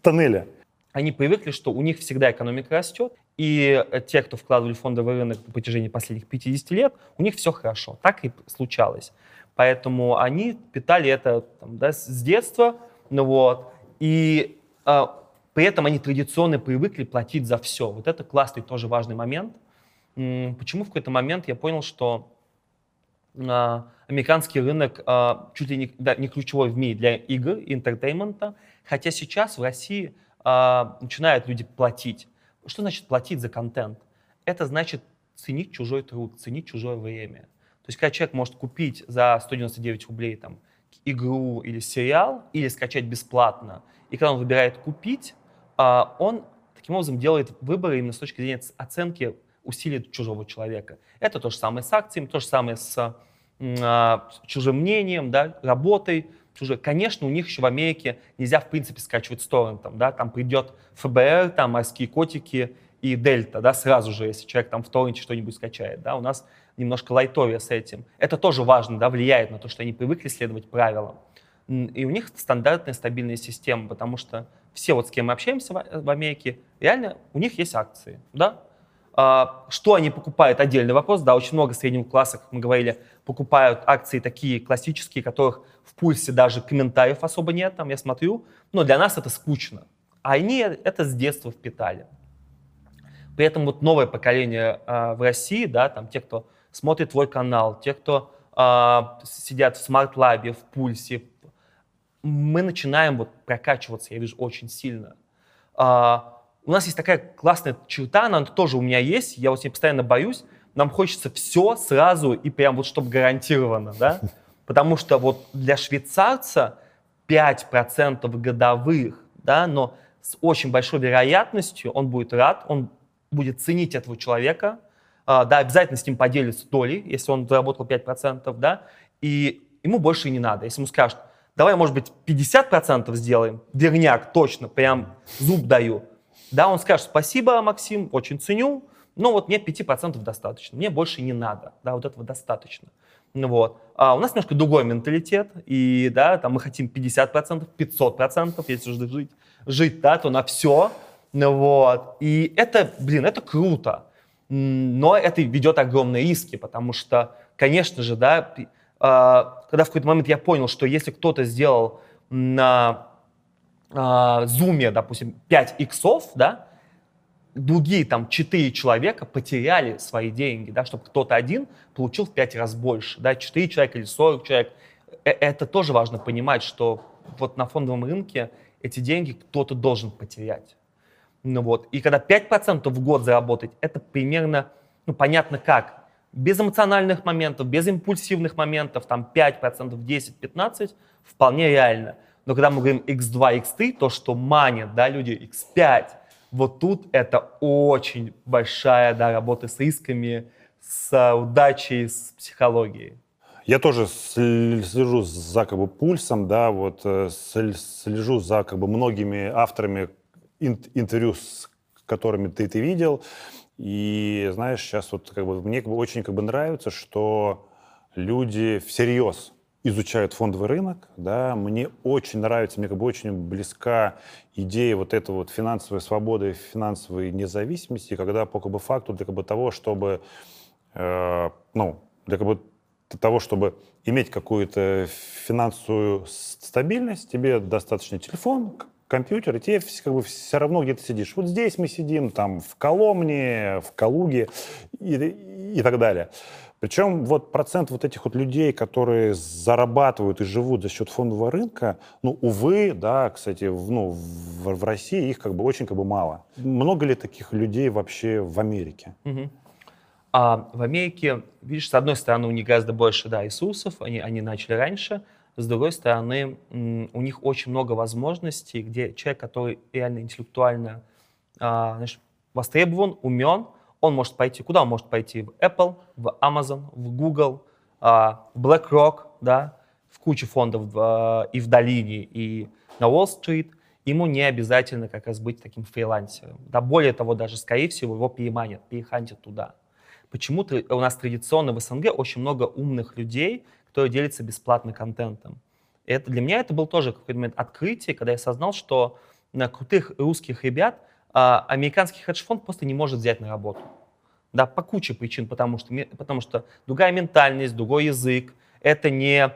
тоннеля? Они привыкли, что у них всегда экономика растет, и э, те, кто вкладывали в фондовый рынок на протяжении последних 50 лет, у них все хорошо. Так и случалось. Поэтому они питали это там, да, с детства, ну вот, и а, при этом они традиционно привыкли платить за все. Вот это классный тоже важный момент. Почему в какой-то момент я понял, что американский рынок а, чуть ли не, да, не ключевой в мире для игр и entertainment'а, хотя сейчас в России а, начинают люди платить. Что значит платить за контент? Это значит ценить чужой труд, ценить чужое время. То есть, когда человек может купить за 199 рублей там, игру или сериал, или скачать бесплатно, и когда он выбирает купить, а, он таким образом делает выборы именно с точки зрения оценки усилий чужого человека. Это то же самое с акциями, то же самое с а, чужим мнением, да, работой. Чужой. Конечно, у них еще в Америке нельзя, в принципе, скачивать с торрентом. Да? Там придет ФБР, там морские котики и Дельта, да, сразу же, если человек там в торренте что-нибудь скачает. Да? У нас немножко лайтовее с этим. Это тоже важно, да, влияет на то, что они привыкли следовать правилам. И у них стандартная стабильная система, потому что все, вот с кем мы общаемся в Америке, реально у них есть акции, да, Что они покупают, отдельный вопрос. Да, очень много среднего класса, как мы говорили, покупают акции такие классические, которых в пульсе даже комментариев особо нет, там я смотрю. Но для нас это скучно. А они это с детства впитали. При этом вот новое поколение а, в России, да, там те, кто смотрит твой канал, те, кто а, сидят в Smart-Lab'е, в Пульсе, мы начинаем вот прокачиваться, я вижу, очень сильно. А, у нас есть такая классная черта, она тоже у меня есть, я вот с ней постоянно борюсь, нам хочется все сразу и прям вот чтобы гарантированно, да? Потому что вот для швейцарца 5% годовых, да, но с очень большой вероятностью он будет рад, он будет ценить этого человека, а, да, обязательно с ним поделится долей, если он заработал 5%, да, и ему больше и не надо. Если ему скажут, давай, может быть, 50% сделаем, верняк, точно, прям зуб даю, да, он скажет, спасибо, Максим, очень ценю, но вот мне 5% достаточно, мне больше не надо, да, вот этого достаточно. Вот. А у нас немножко другой менталитет, и, да, там мы хотим 50%, 500%, если жить, жить, да, то на все, вот. И это, блин, это круто, но это ведет огромные риски, потому что, конечно же, да, а, когда в какой-то момент я понял, что если кто-то сделал на зуме, допустим, 5 иксов, да, другие там 4 человека потеряли свои деньги, да, чтобы кто-то один получил в 5 раз больше, да, 4 человека или 40 человек. Э, Это тоже важно понимать, что вот на фондовом рынке эти деньги кто-то должен потерять. Ну вот. И когда 5% в год заработать, это примерно, ну, понятно как, без эмоциональных моментов, без импульсивных моментов, там 5%, 10, 15, вполне реально. Но когда мы говорим x2, x3, то, что манит, да, люди x5, вот тут это очень большая, да, работа с рисками, с удачей, с психологией. Я тоже сл- слежу за как бы пульсом, да, вот э, сл- слежу за как бы многими авторами ин- интервью, с которыми ты ты видел, и знаешь, сейчас вот как бы мне как бы очень как бы нравится, что люди всерьез изучают фондовый рынок, да, мне очень нравится, мне как бы очень близка идея вот этой вот финансовой свободы, финансовой независимости, когда по как бы факту для как бы того, чтобы, э, ну, для как бы того, чтобы иметь какую-то финансовую стабильность, тебе достаточно телефон, компьютер, и тебе как бы все равно, где ты сидишь. Вот здесь мы сидим, там, в Коломне, в Калуге и, и так далее. Причем вот процент вот этих вот людей, которые зарабатывают и живут за счет фондового рынка, ну, увы, да, кстати, в, ну, в, в России их как бы очень как бы мало. Много ли таких людей вообще в Америке? Мгм. А в Америке, видишь, с одной стороны, у них гораздо больше да, ресурсов, они, они начали раньше, с другой стороны, у них очень много возможностей, где человек, который реально интеллектуально а, знаешь, востребован, умен, он может пойти, куда он может пойти? В Apple, в Amazon, в Google, а, в BlackRock, да, в кучу фондов а, и в долине, и на Уолл-стрит. Ему не обязательно как раз быть таким фрилансером. Да, более того, даже, скорее всего, его переманят, перехантят туда. Почему-то у нас традиционно в СНГ очень много умных людей, которые делятся бесплатным контентом. Это, для меня это был тоже какой-то момент открытия, когда я осознал, что на крутых русских ребят а, американский хедж-фонд просто не может взять на работу. Да, по куче причин, потому что, потому что другая ментальность, другой язык. Это не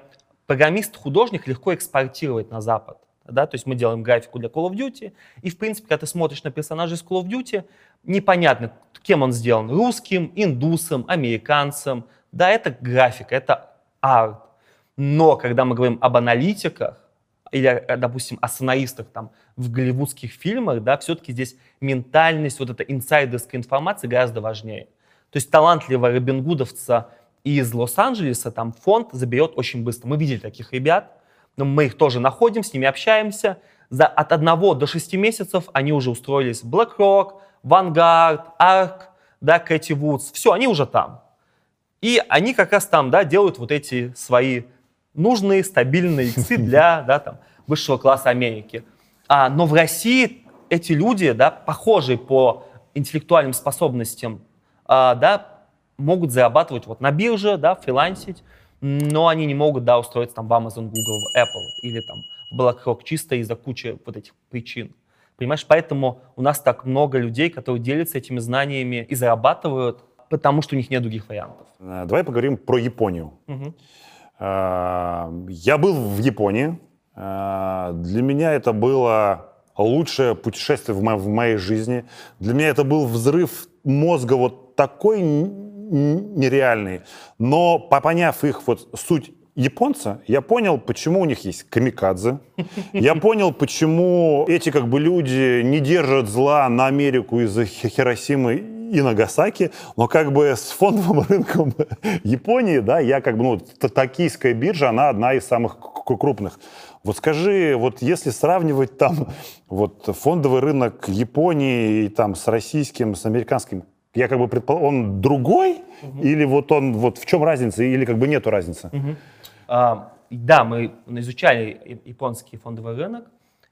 программист-художник легко экспортировать на Запад. Да, то есть мы делаем графику для Call of Duty, и, в принципе, когда ты смотришь на персонажей из Call of Duty, непонятно, кем он сделан. Русским, индусом, американцем. Да, это графика, это арт. Но когда мы говорим об аналитиках, или, э, допустим, о сценаристах там, в голливудских фильмах, да, все-таки здесь ментальность, вот эта инсайдерская информация гораздо важнее. То есть талантливого Робин Гудовца из Лос-Анджелеса там фонд заберет очень быстро. Мы видели таких ребят, но мы их тоже находим, с ними общаемся. За, от одного до шести месяцев они уже устроились в BlackRock, Vanguard, ARK, да, Кэти Вудс. Все, они уже там. И они как раз там, да, делают вот эти свои нужные, стабильные иксы для, да, там, высшего класса Америки. А, но в России эти люди, да, похожие по интеллектуальным способностям, а, да, могут зарабатывать вот на бирже, да, фрилансить, но они не могут, да, устроиться там в Amazon, Google, в Apple или там в BlackRock чисто из-за кучи вот этих причин. Понимаешь, поэтому у нас так много людей, которые делятся этими знаниями и зарабатывают, потому что у них нет других вариантов. Э, Давай поговорим про Японию. Мгм. Э, Я был в Японии. Э, Для меня это было лучшее путешествие в мо- в моей жизни. Для меня это был взрыв мозга вот такой нереальный. Но по- поняв их вот суть японца, я понял, почему у них есть камикадзе. Я понял, почему эти как бы люди не держат зла на Америку из-за Хи- Хиросимы и Нагасаки, но как бы с фондовым рынком Японии, да, я как бы, ну, токийская биржа, она одна из самых крупных. Вот скажи, вот если сравнивать там вот фондовый рынок Японии и там с российским, с американским, я как бы предполагаю, он другой? Или вот он, вот в чем разница? Или как бы нету разницы? А, да, мы изучали японский фондовый рынок.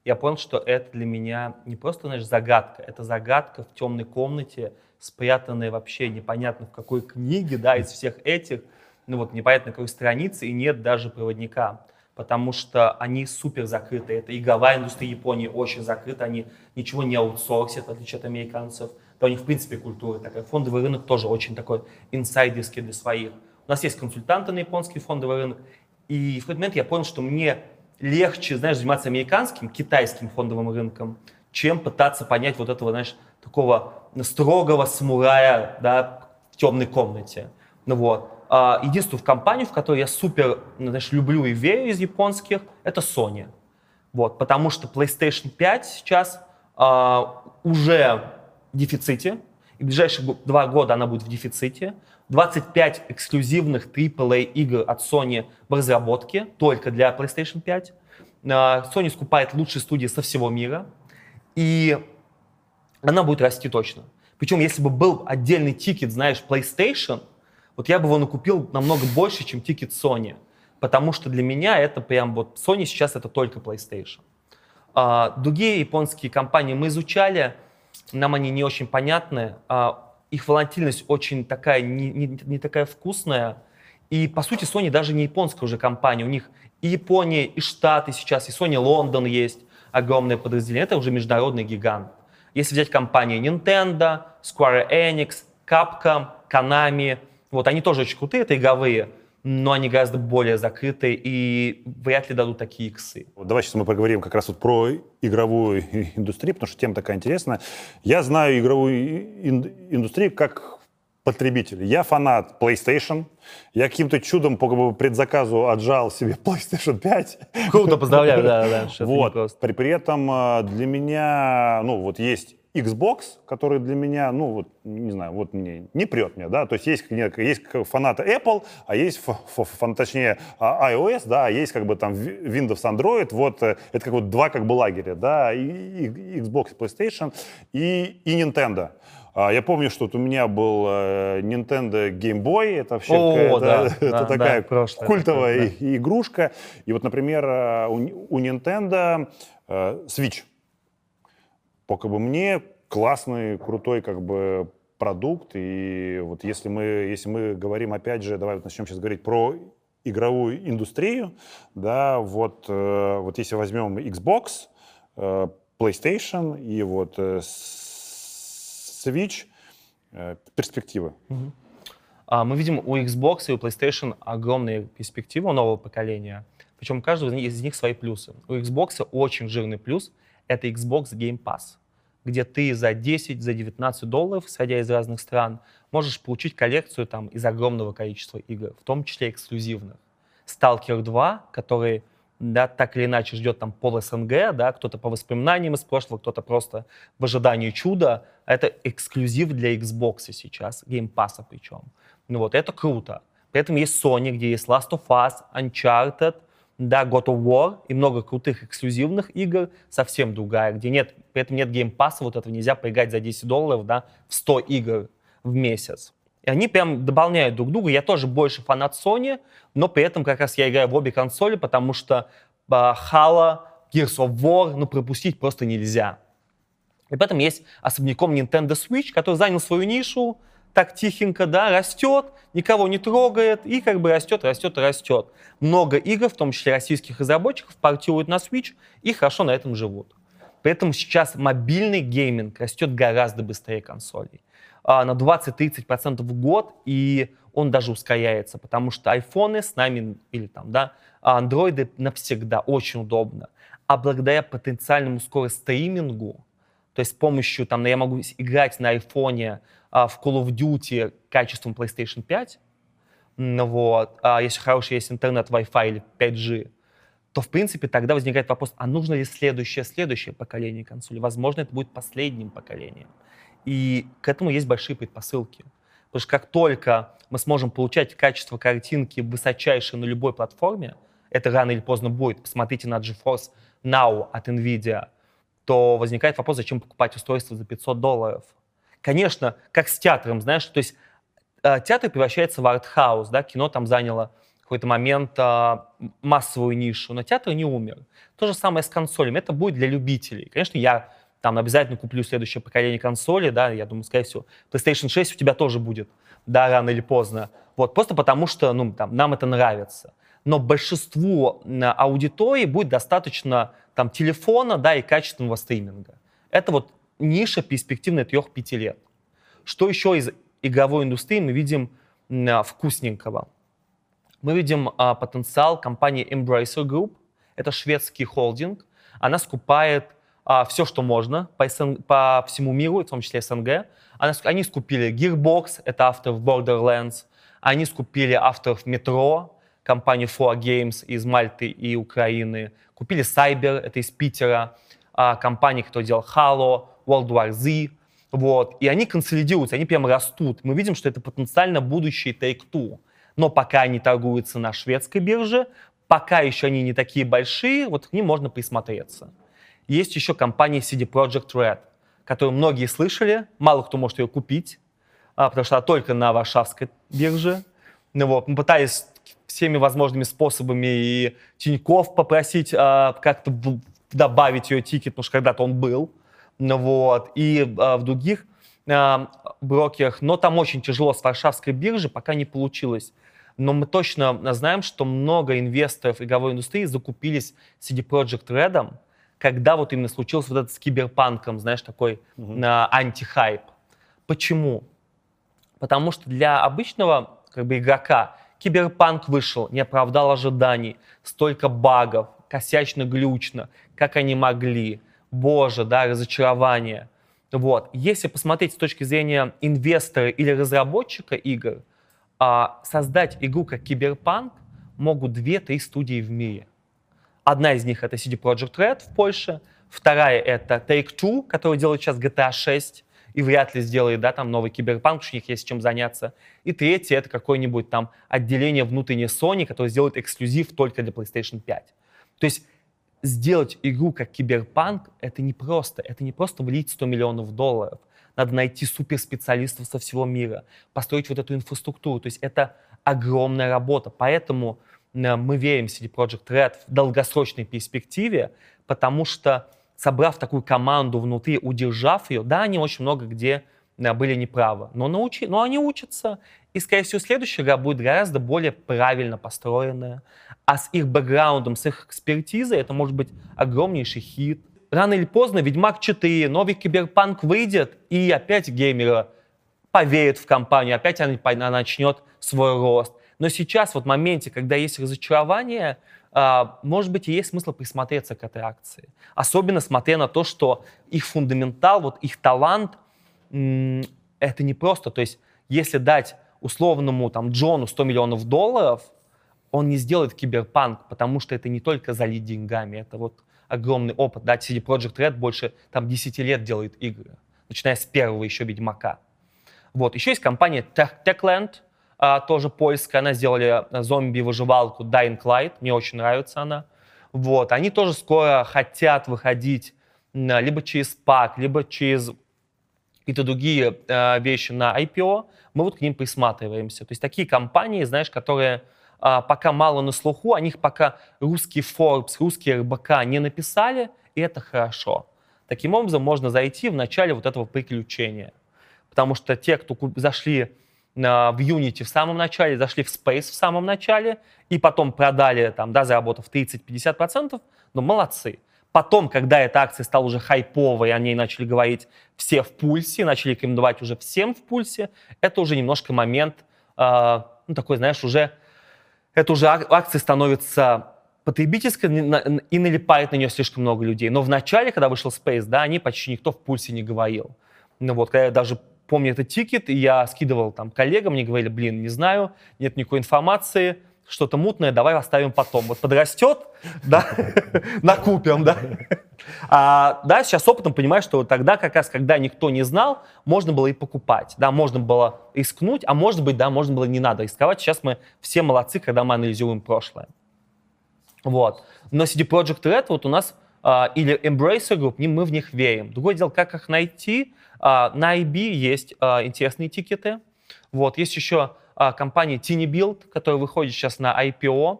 Я понял, что это для меня не просто, знаешь, загадка. Это загадка в темной комнате, спрятанная вообще непонятно в какой книге, да, из всех этих, ну вот непонятно какой страницы, и нет даже проводника. Потому что они супер закрыты. Это игровая индустрия Японии очень закрыта. Они ничего не аутсорсят, в отличие от американцев. Да, у них, в принципе, культура такая. Фондовый рынок тоже очень такой инсайдерский для своих. У нас есть консультанты на японский фондовый рынок. И в какой-то момент я понял, что мне легче, знаешь, заниматься американским, китайским фондовым рынком, чем пытаться понять вот этого, знаешь, такого строгого самурая, да, в темной комнате. Ну вот. А, единственную компанию, в которой я супер, ну, знаешь, люблю и верю из японских, это Sony. Вот, потому что PlayStation 5 сейчас а, уже в дефиците, и в ближайшие два года она будет в дефиците. 25 эксклюзивных AAA игр от Sony в разработке только для PlayStation 5. А, Sony скупает лучшие студии со всего мира, и она будет расти точно. Причем, если бы был отдельный тикер, знаешь, PlayStation, вот я бы его накупил намного больше, чем тикер Sony. Потому что для меня это прям вот Sony сейчас это только PlayStation. А, другие японские компании мы изучали, нам они не очень понятны. А, их волатильность очень такая, не, не- не такая вкусная. И, по сути, Sony даже не японская уже компания. У них и Япония, и Штаты сейчас, и Sony Лондон есть огромное подразделение. Это уже международный гигант. Если взять компании Nintendo, Square Enix, Capcom, Konami, вот они тоже очень крутые, это игровые, но они гораздо более закрытые и вряд ли дадут такие иксы. Давай сейчас мы поговорим как раз вот про игровую индустрию, потому что тема такая интересная. Я знаю игровую ин- индустрию как потребитель. Я фанат PlayStation. Я каким-то чудом по предзаказу отжал себе PlayStation 5. Круто, поздравляю, да, да. Вот. При, при этом э, для меня, ну, вот есть Xbox, который для меня, ну, вот, не знаю, вот мне не прет мне, да, то есть есть, есть фанаты Apple, а есть, фан- точнее, а, iOS, да, а есть как бы там Windows, Android, вот, э, это как вот два как бы лагеря, да, и, и- Xbox, PlayStation и, и Nintendo. А, Я помню, что вот у меня был э, Nintendo Game Boy, это вообще О, какая-то- да, это да, такая да, прошлое культовая и- игрушка. И вот, например, э, у, у Nintendo э, Switch. По как бы мне классный, крутой как бы продукт. И вот если мы, если мы говорим, опять же, давай вот начнем сейчас говорить про игровую индустрию, да, вот, э, вот если возьмем Xbox, э, PlayStation и вот э, Switch, э, перспективы. А, Мы видим у Xbox и у PlayStation огромные перспективы нового поколения. Причем у каждого из них- свои плюсы. У Xbox очень жирный плюс — это Xbox Game Pass, где ты за 10, за 19 долларов, исходя из разных стран, можешь получить коллекцию там, из огромного количества игр, в том числе эксклюзивных. Stalker 2, который да, так или иначе ждет там пол СНГ, да, кто-то по воспоминаниям из прошлого, кто-то просто в ожидании чуда. Это эксклюзив для Xbox сейчас, Pass причем. Ну вот, это круто. При этом есть Sony, где есть Last of Us, Uncharted, да, God of War и много крутых эксклюзивных игр, совсем другая, где нет, при этом нет геймпасса, вот этого нельзя поиграть за 10 долларов, да, в 100 игр в месяц. И они прям дополняют друг друга. Я тоже больше фанат Sony, но при этом как раз я играю в обе консоли, потому что а, Halo, Gears of War, ну, пропустить просто нельзя. И поэтому есть особняком Nintendo Switch, который занял свою нишу, так тихенько, да, растет, никого не трогает, и как бы растет, растет, растет. Много игр, в том числе российских разработчиков, портируют на Switch и хорошо на этом живут. При этом сейчас мобильный гейминг растет гораздо быстрее консолей. А, на 20-30% в год, и он даже ускоряется, потому что айфоны с нами, или там, да, а андроиды навсегда, очень удобно. А благодаря потенциальному скорость стримингу, то есть с помощью, там, я могу играть на айфоне а, в Call of Duty качеством PlayStation 5, ну вот, а если хороший есть интернет, Wi-Fi или 5G, то, в принципе, тогда возникает вопрос, а нужно ли следующее, следующее поколение консолей? Возможно, это будет последним поколением. И к этому есть большие предпосылки. Потому что как только мы сможем получать качество картинки высочайшее на любой платформе, это рано или поздно будет, посмотрите на GeForce Now от NVIDIA, то возникает вопрос, зачем покупать устройство за 500 долларов. Конечно, как с театром, знаешь, то есть э, театр превращается в артхаус, да, кино там заняло какой-то момент а, массовую нишу, но театр не умер. То же самое с консолями, это будет для любителей. Конечно, я там обязательно куплю следующее поколение консоли, да, я думаю, скорее всего, PlayStation 6 у тебя тоже будет, да, рано или поздно. Вот, просто потому что, ну, там, нам это нравится. Но большинству аудитории будет достаточно там телефона, да, и качественного стриминга. Это вот ниша перспективная 3-5 лет. Что еще из игровой индустрии мы видим вкусненького? Мы видим а, потенциал компании Embracer Group. Это шведский холдинг. Она скупает все, что можно по, СН по всему миру, в том числе СНГ. Они скупили Gearbox, это авторов Borderlands. Они скупили авторов Metro, компанию 4 Games из Мальты и Украины. Купили Cyber, это из Питера, а, компания, которая делала Halo, World War Z. Вот. И они консолидируются, они прям растут. Мы видим, что это потенциально будущий Take-Two. Но пока они торгуются на шведской бирже, пока еще они не такие большие, вот к ним можно присмотреться. Есть еще компания CD Projekt Red, которую многие слышали, мало кто может ее купить, а, потому что она только на варшавской бирже. Ну вот, мы пытались всеми возможными способами и Тиньков попросить а, как-то добавить ее тикет, потому что когда-то он был. Ну вот, и а, в других а, брокерах, но там очень тяжело с варшавской биржи, пока не получилось. Но мы точно знаем, что много инвесторов игровой индустрии закупились CD Projekt Red, когда вот именно случился вот этот с киберпанком, знаешь, такой а, антихайп. Почему? Потому что для обычного как бы, игрока киберпанк вышел, не оправдал ожиданий, столько багов, косячно-глючно, как они могли. Боже, да, разочарование. Вот. Если посмотреть с точки зрения инвестора или разработчика игр, а, создать игру как Киберпанк могут две-три студии в мире. Одна из них это CD Projekt Red в Польше, вторая это Take-Two, который делает сейчас GTA 6 и вряд ли сделает, да, там новый Киберпанк, у них есть чем заняться. И третье это какое-нибудь там отделение внутренней Sony, которое сделает эксклюзив только для PlayStation 5. То есть сделать игру как Киберпанк это не просто. Это не просто влить 100 миллионов долларов. Надо найти суперспециалистов со всего мира, построить вот эту инфраструктуру. То есть это огромная работа. Поэтому мы верим CD Projekt Red в долгосрочной перспективе, потому что собрав такую команду внутри, удержав ее, да, они очень много где э, были неправы, но, научи, но они учатся, и, скорее всего, следующая игра будет гораздо более правильно построенная, а с их бэкграундом, с их экспертизой это может быть огромнейший хит. Рано или поздно Ведьмак 4, новый Киберпанк выйдет, и опять геймеры поверят в компанию, опять она, она начнет свой рост. Но сейчас, вот в моменте, когда есть разочарование, а, может быть, и есть смысл присмотреться к этой акции. Особенно смотря на то, что их фундаментал, вот их талант, это не просто. То есть, если дать условному там Джону 100 миллионов долларов, он не сделает киберпанк, потому что это не только залить деньгами, это вот огромный опыт. Да, CD Project Red больше там 10 лет делает игры, начиная с первого еще Ведьмака. Вот. Еще есть компания Techland, а, тоже польская, она сделали э, зомби-выживалку Dying Light, мне очень нравится она. Вот, они тоже скоро хотят выходить либо через PAC, либо через какие-то другие э, вещи на IPO, мы вот к ним присматриваемся. То есть такие компании, знаешь, которые э, пока мало на слуху, о них пока русский Forbes, русские РБК не написали, и это хорошо. Таким образом, можно зайти в начале вот этого приключения. Потому что те, кто зашли в Unity в самом начале, зашли в Space в самом начале, и потом продали, там, да, заработав 30-50%, ну, молодцы. Потом, когда эта акция стала уже хайповой, о ней начали говорить все в пульсе, начали рекомендовать уже всем в пульсе, это уже немножко момент, э, ну, такой, знаешь, уже, это уже акция становится потребительской и налипает на нее слишком много людей. Но в начале, когда вышел Space, да, они почти никто в пульсе не говорил. Ну вот, когда я даже помню этот тикет, и я скидывал там коллегам, мне говорили, блин, не знаю, нет никакой информации, что-то мутное, давай оставим потом. Вот подрастет, да, накупим, да. А, да, сейчас опытом понимаю, что тогда, как раз, когда никто не знал, можно было и покупать, да, можно было рискнуть, а может быть, да, можно было не надо рисковать. Сейчас мы все молодцы, когда мы анализируем прошлое. Вот. Но CD Project Red вот у нас а, или Embracer Group, мы в них верим. Другое дело, как их найти. А, на IB есть а, интересные тикеты. Вот. Есть еще компания Tiny Build, которая выходит сейчас на IPO.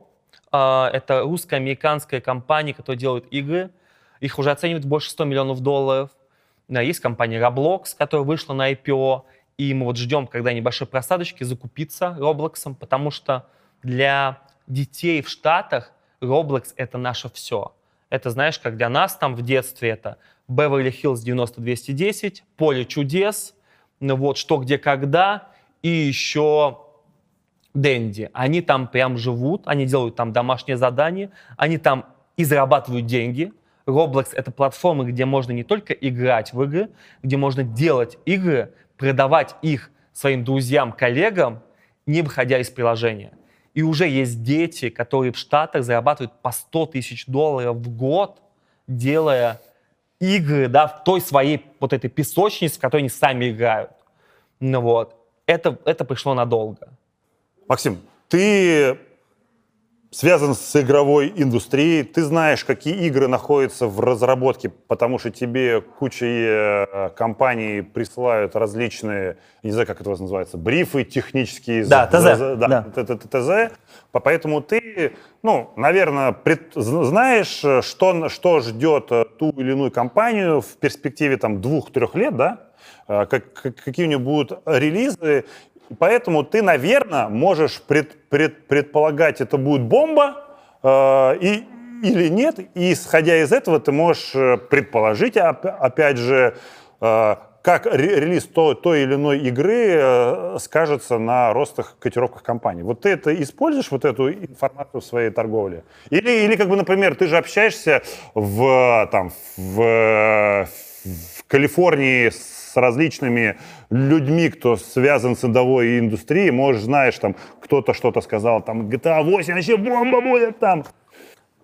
Это русско-американская компания, которая делает игры. Их уже оценивают больше 100 миллионов долларов. Есть компания Roblox, которая вышла на IPO. И мы вот ждем, когда небольшой просадочки, закупиться Roblox, потому что для детей в Штатах Roblox — это наше все. Это, знаешь, как для нас там в детстве это Беверли-Хиллз 90-210, Поле чудес, вот, что, где, когда, и еще Дэнди. Они там прям живут, они делают там домашние задания, они там и зарабатывают деньги. Roblox — это платформа, где можно не только играть в игры, где можно делать игры, продавать их своим друзьям, коллегам, не выходя из приложения. И уже есть дети, которые в Штатах зарабатывают по 100 тысяч долларов в год, делая игры, да, в той своей вот этой песочнице, в которой они сами играют. Ну вот. Это, это пришло надолго. Максим, ты связан с игровой индустрией. Ты знаешь, какие игры находятся в разработке, потому что тебе куча э, компаний присылают различные, не знаю, как это называется, брифы технические. Да, ТЗ. Да, ТЗ. Поэтому ты, ну, наверное, пред, знаешь, что, что ждет ту или иную компанию в перспективе там двух-трех лет, да? Э, как, какие у нее будут релизы, Поэтому ты, наверное, можешь пред, пред, предполагать, это будет бомба э, и, или нет. И исходя из этого ты можешь э, предположить, опять же, э, как релиз той, той или иной игры э, скажется на ростах котировках компании. Вот ты это используешь, вот эту информацию в своей торговле? Или, или как бы, например, ты же общаешься в, там, в в Калифорнии с различными людьми, кто связан с игровой индустрией, может, знаешь, там кто-то что-то сказал, там GTA 8, вообще бомба будет там.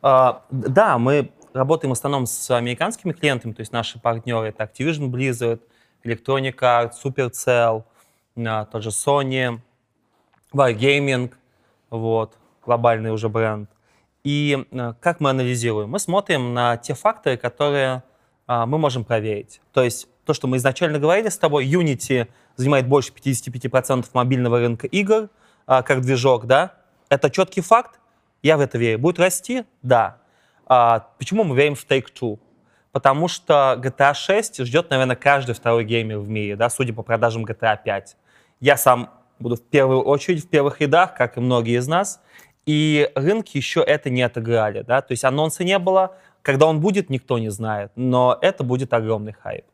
А, да, мы работаем в основном с американскими клиентами, то есть наши партнеры это Activision Blizzard, Electronic Arts, Supercell, а, тот же Sony, Wargaming, вот, глобальный уже бренд. И а, как мы анализируем? Мы смотрим на те факторы, которые а, мы можем проверить. То есть то, что мы изначально говорили с тобой, Unity занимает больше 55% мобильного рынка игр, а, как движок, да? Это четкий факт, я в это верю. Будет расти? Да. А, почему мы верим в Take-Two? Потому что GTA 6 ждет, наверное, каждый второй геймер в мире, да, судя по продажам GTA 5. Я сам буду в первую очередь в первых рядах, как и многие из нас, и рынки еще это не отыграли, да, то есть анонса не было, когда он будет, никто не знает, но это будет огромный хайп.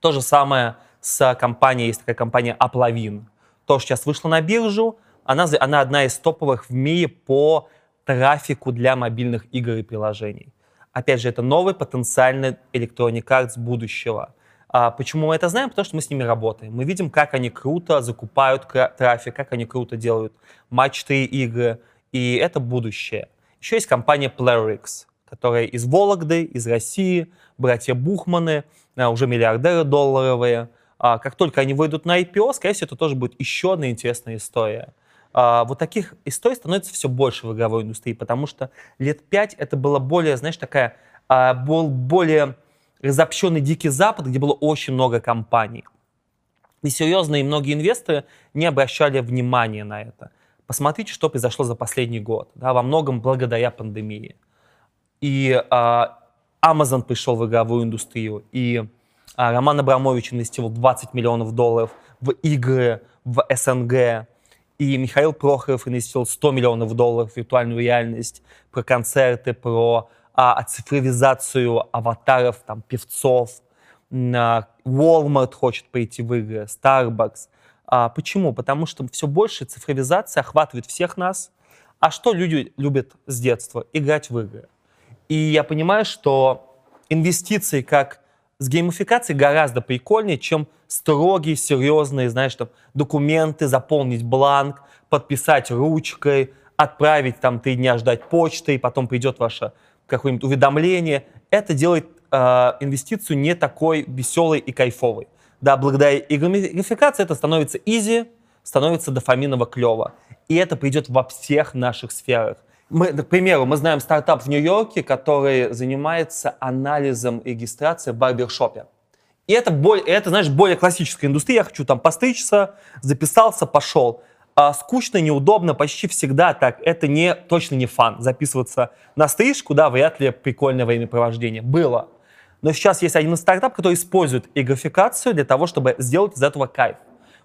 То же самое с компанией, есть такая компания Aplavin, тоже сейчас вышла на биржу, она, она одна из топовых в мире по трафику для мобильных игр и приложений. Опять же, это новый потенциальный Electronic Arts будущего. А почему мы это знаем? Потому что мы с ними работаем. Мы видим, как они круто закупают трафик, как они круто делают матчные игры, и это будущее. Еще есть компания PlayerX, которая из Вологды, из России, братья Бухманы, уже миллиардеры долларовые. А, Как только они выйдут на IPO, скорее всего, это тоже будет еще одна интересная история. А, Вот таких историй становится все больше в игровой индустрии, потому что лет пять это было более, знаешь, такая, а, был более разобщенный дикий запад, где было очень много компаний. И серьезные многие инвесторы не обращали внимания на это. Посмотрите, что произошло за последний год, да, во многом благодаря пандемии. И а, Amazon пришел в игровую индустрию, и а, Роман Абрамович инвестировал 20 миллионов долларов в игры в СНГ, и Михаил Прохоров инвестировал 100 миллионов долларов в виртуальную реальность, про концерты, про а, цифровизацию аватаров, там, певцов. А, Walmart хочет пойти в игры, Starbucks. А, почему? Потому что все больше цифровизация охватывает всех нас. А что люди любят с детства? Играть в игры. И я понимаю, что инвестиции как с геймификацией гораздо прикольнее, чем строгие, серьезные, знаешь, там, документы, заполнить бланк, подписать ручкой, отправить там три дня ждать почты, и потом придет ваше какое-нибудь уведомление. Это делает э, инвестицию не такой веселой и кайфовой. Да, благодаря геймификации это становится изи, становится дофаминово клево. И это придет во всех наших сферах. Мы, к примеру, мы знаем стартап в Нью-Йорке, который занимается анализом регистрации в барбершопе. И это, более, это, знаешь, более классическая индустрия. Я хочу там постричься, записался, пошел. А скучно, неудобно, почти всегда так. Это не, точно не фан. Записываться на стрижку, да, вряд ли прикольное времяпровождение. Было. Но сейчас есть один стартап, который использует игрофикацию для того, чтобы сделать из этого кайф.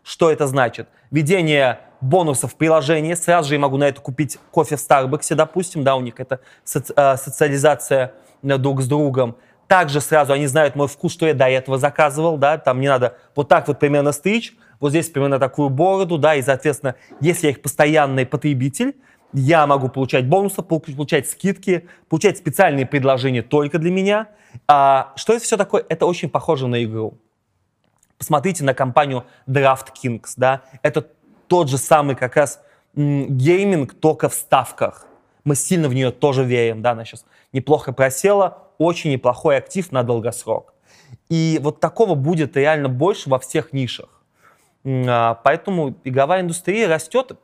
Что это значит? Введение бонусов в приложении. Сразу же я могу на это купить кофе в Старбаксе, допустим, да, у них это э, социализация э, друг с другом. Также сразу они знают мой вкус, что я до этого заказывал, да, там не надо вот так вот примерно стричь, вот здесь примерно такую бороду, да, и, соответственно, если я их постоянный потребитель, я могу получать бонусы, пол- получать скидки, получать специальные предложения только для меня. А, что это все такое? Это очень похоже на игру. Посмотрите на компанию DraftKings, да, это тот же самый как раз гейминг, только в ставках. Мы сильно в нее тоже верим, да, она сейчас неплохо просела, очень неплохой актив на долгосрок. И вот такого будет реально больше во всех нишах. А, Поэтому игровая индустрия растет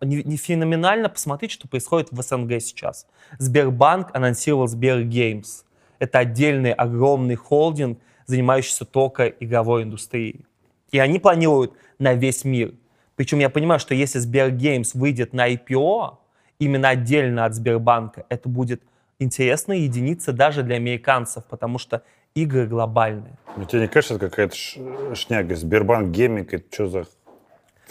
не, феноменально. Посмотрите, что происходит в СНГ сейчас. Сбербанк анонсировал Сбергеймс. Это отдельный огромный холдинг, занимающийся только игровой индустрией. И они планируют на весь мир. Причем я понимаю, что если Сбергеймс выйдет на IPO, именно отдельно от Сбербанка, это будет интересная единица даже для американцев, потому что игры глобальные. Ну, тебе не кажется, это какая-то шняга? Сбербанк гейминг, это что за...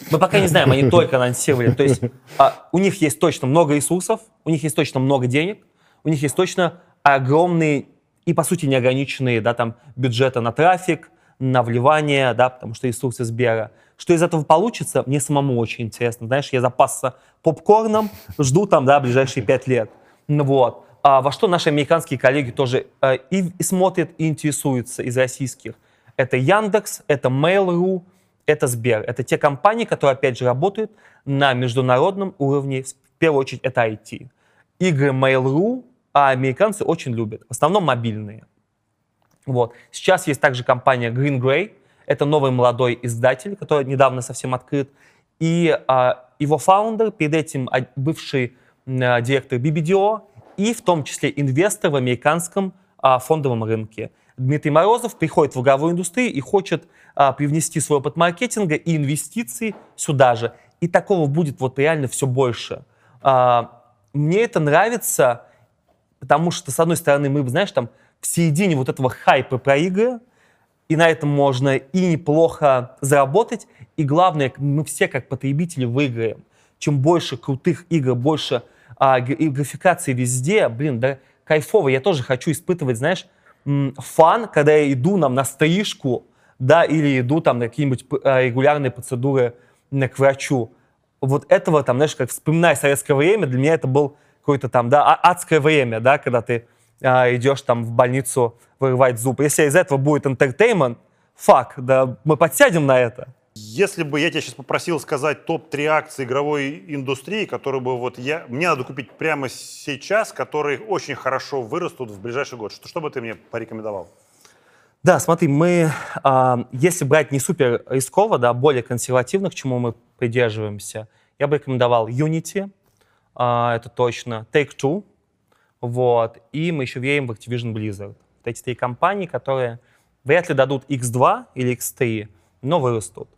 Мы пока не знаем, они только анонсировали. То есть а, у них есть точно много ресурсов, у них есть точно много денег, у них есть точно огромные и, по сути, неограниченные да, там, бюджеты на трафик, на вливание, да, потому что ресурсы Сбера. Что из этого получится, мне самому очень интересно. Знаешь, я запасся попкорном, жду там, да, ближайшие пять лет. Вот. а, во что наши американские коллеги тоже а, и, и смотрят, и интересуются из российских. Это Яндекс, это Mail.ru, это Сбер. Это те компании, которые, опять же, работают на международном уровне. В первую очередь, это IT. Игры Mail.ru а американцы очень любят. В основном мобильные. Вот. Сейчас есть также компания Green Gray. Это новый молодой издатель, который недавно совсем открыт. И а, его фаундер, перед этим а, бывший а, директор BBDO, и в том числе инвестор в американском а, фондовом рынке. Дмитрий Морозов приходит в игровую индустрию и хочет а, привнести свой опыт маркетинга и инвестиций сюда же. И такого будет вот реально все больше. А, мне это нравится, потому что, с одной стороны, мы, знаешь, там в середине вот этого хайпа про игры, и на этом можно и неплохо заработать, и главное, мы все как потребители выиграем. Чем больше крутых игр, больше а, графикации везде, блин, да кайфово. Я тоже хочу испытывать, знаешь, фан, когда я иду нам на стрижку, да, или иду там на какие-нибудь а, регулярные процедуры к врачу. Вот этого там, знаешь, как вспоминая советское время, для меня это был какое-то там, да, а, адское время, да, когда ты а, идешь там в больницу вырывать зуб. Если из этого будет entertainment, фак, да, мы подсядем на это. Если бы я тебя сейчас попросил сказать топ-3 акции игровой индустрии, которые бы вот я, мне надо купить прямо сейчас, которые очень хорошо вырастут в ближайший год, что, что бы ты мне порекомендовал? Да, смотри, мы, а, если брать не супер рисково, да, более консервативно, к чему мы придерживаемся, я бы рекомендовал Unity, а, это точно, Take-Two, вот, и мы еще верим в Activision Blizzard. Вот эти три компании, которые вряд ли дадут X2 или X3, но вырастут.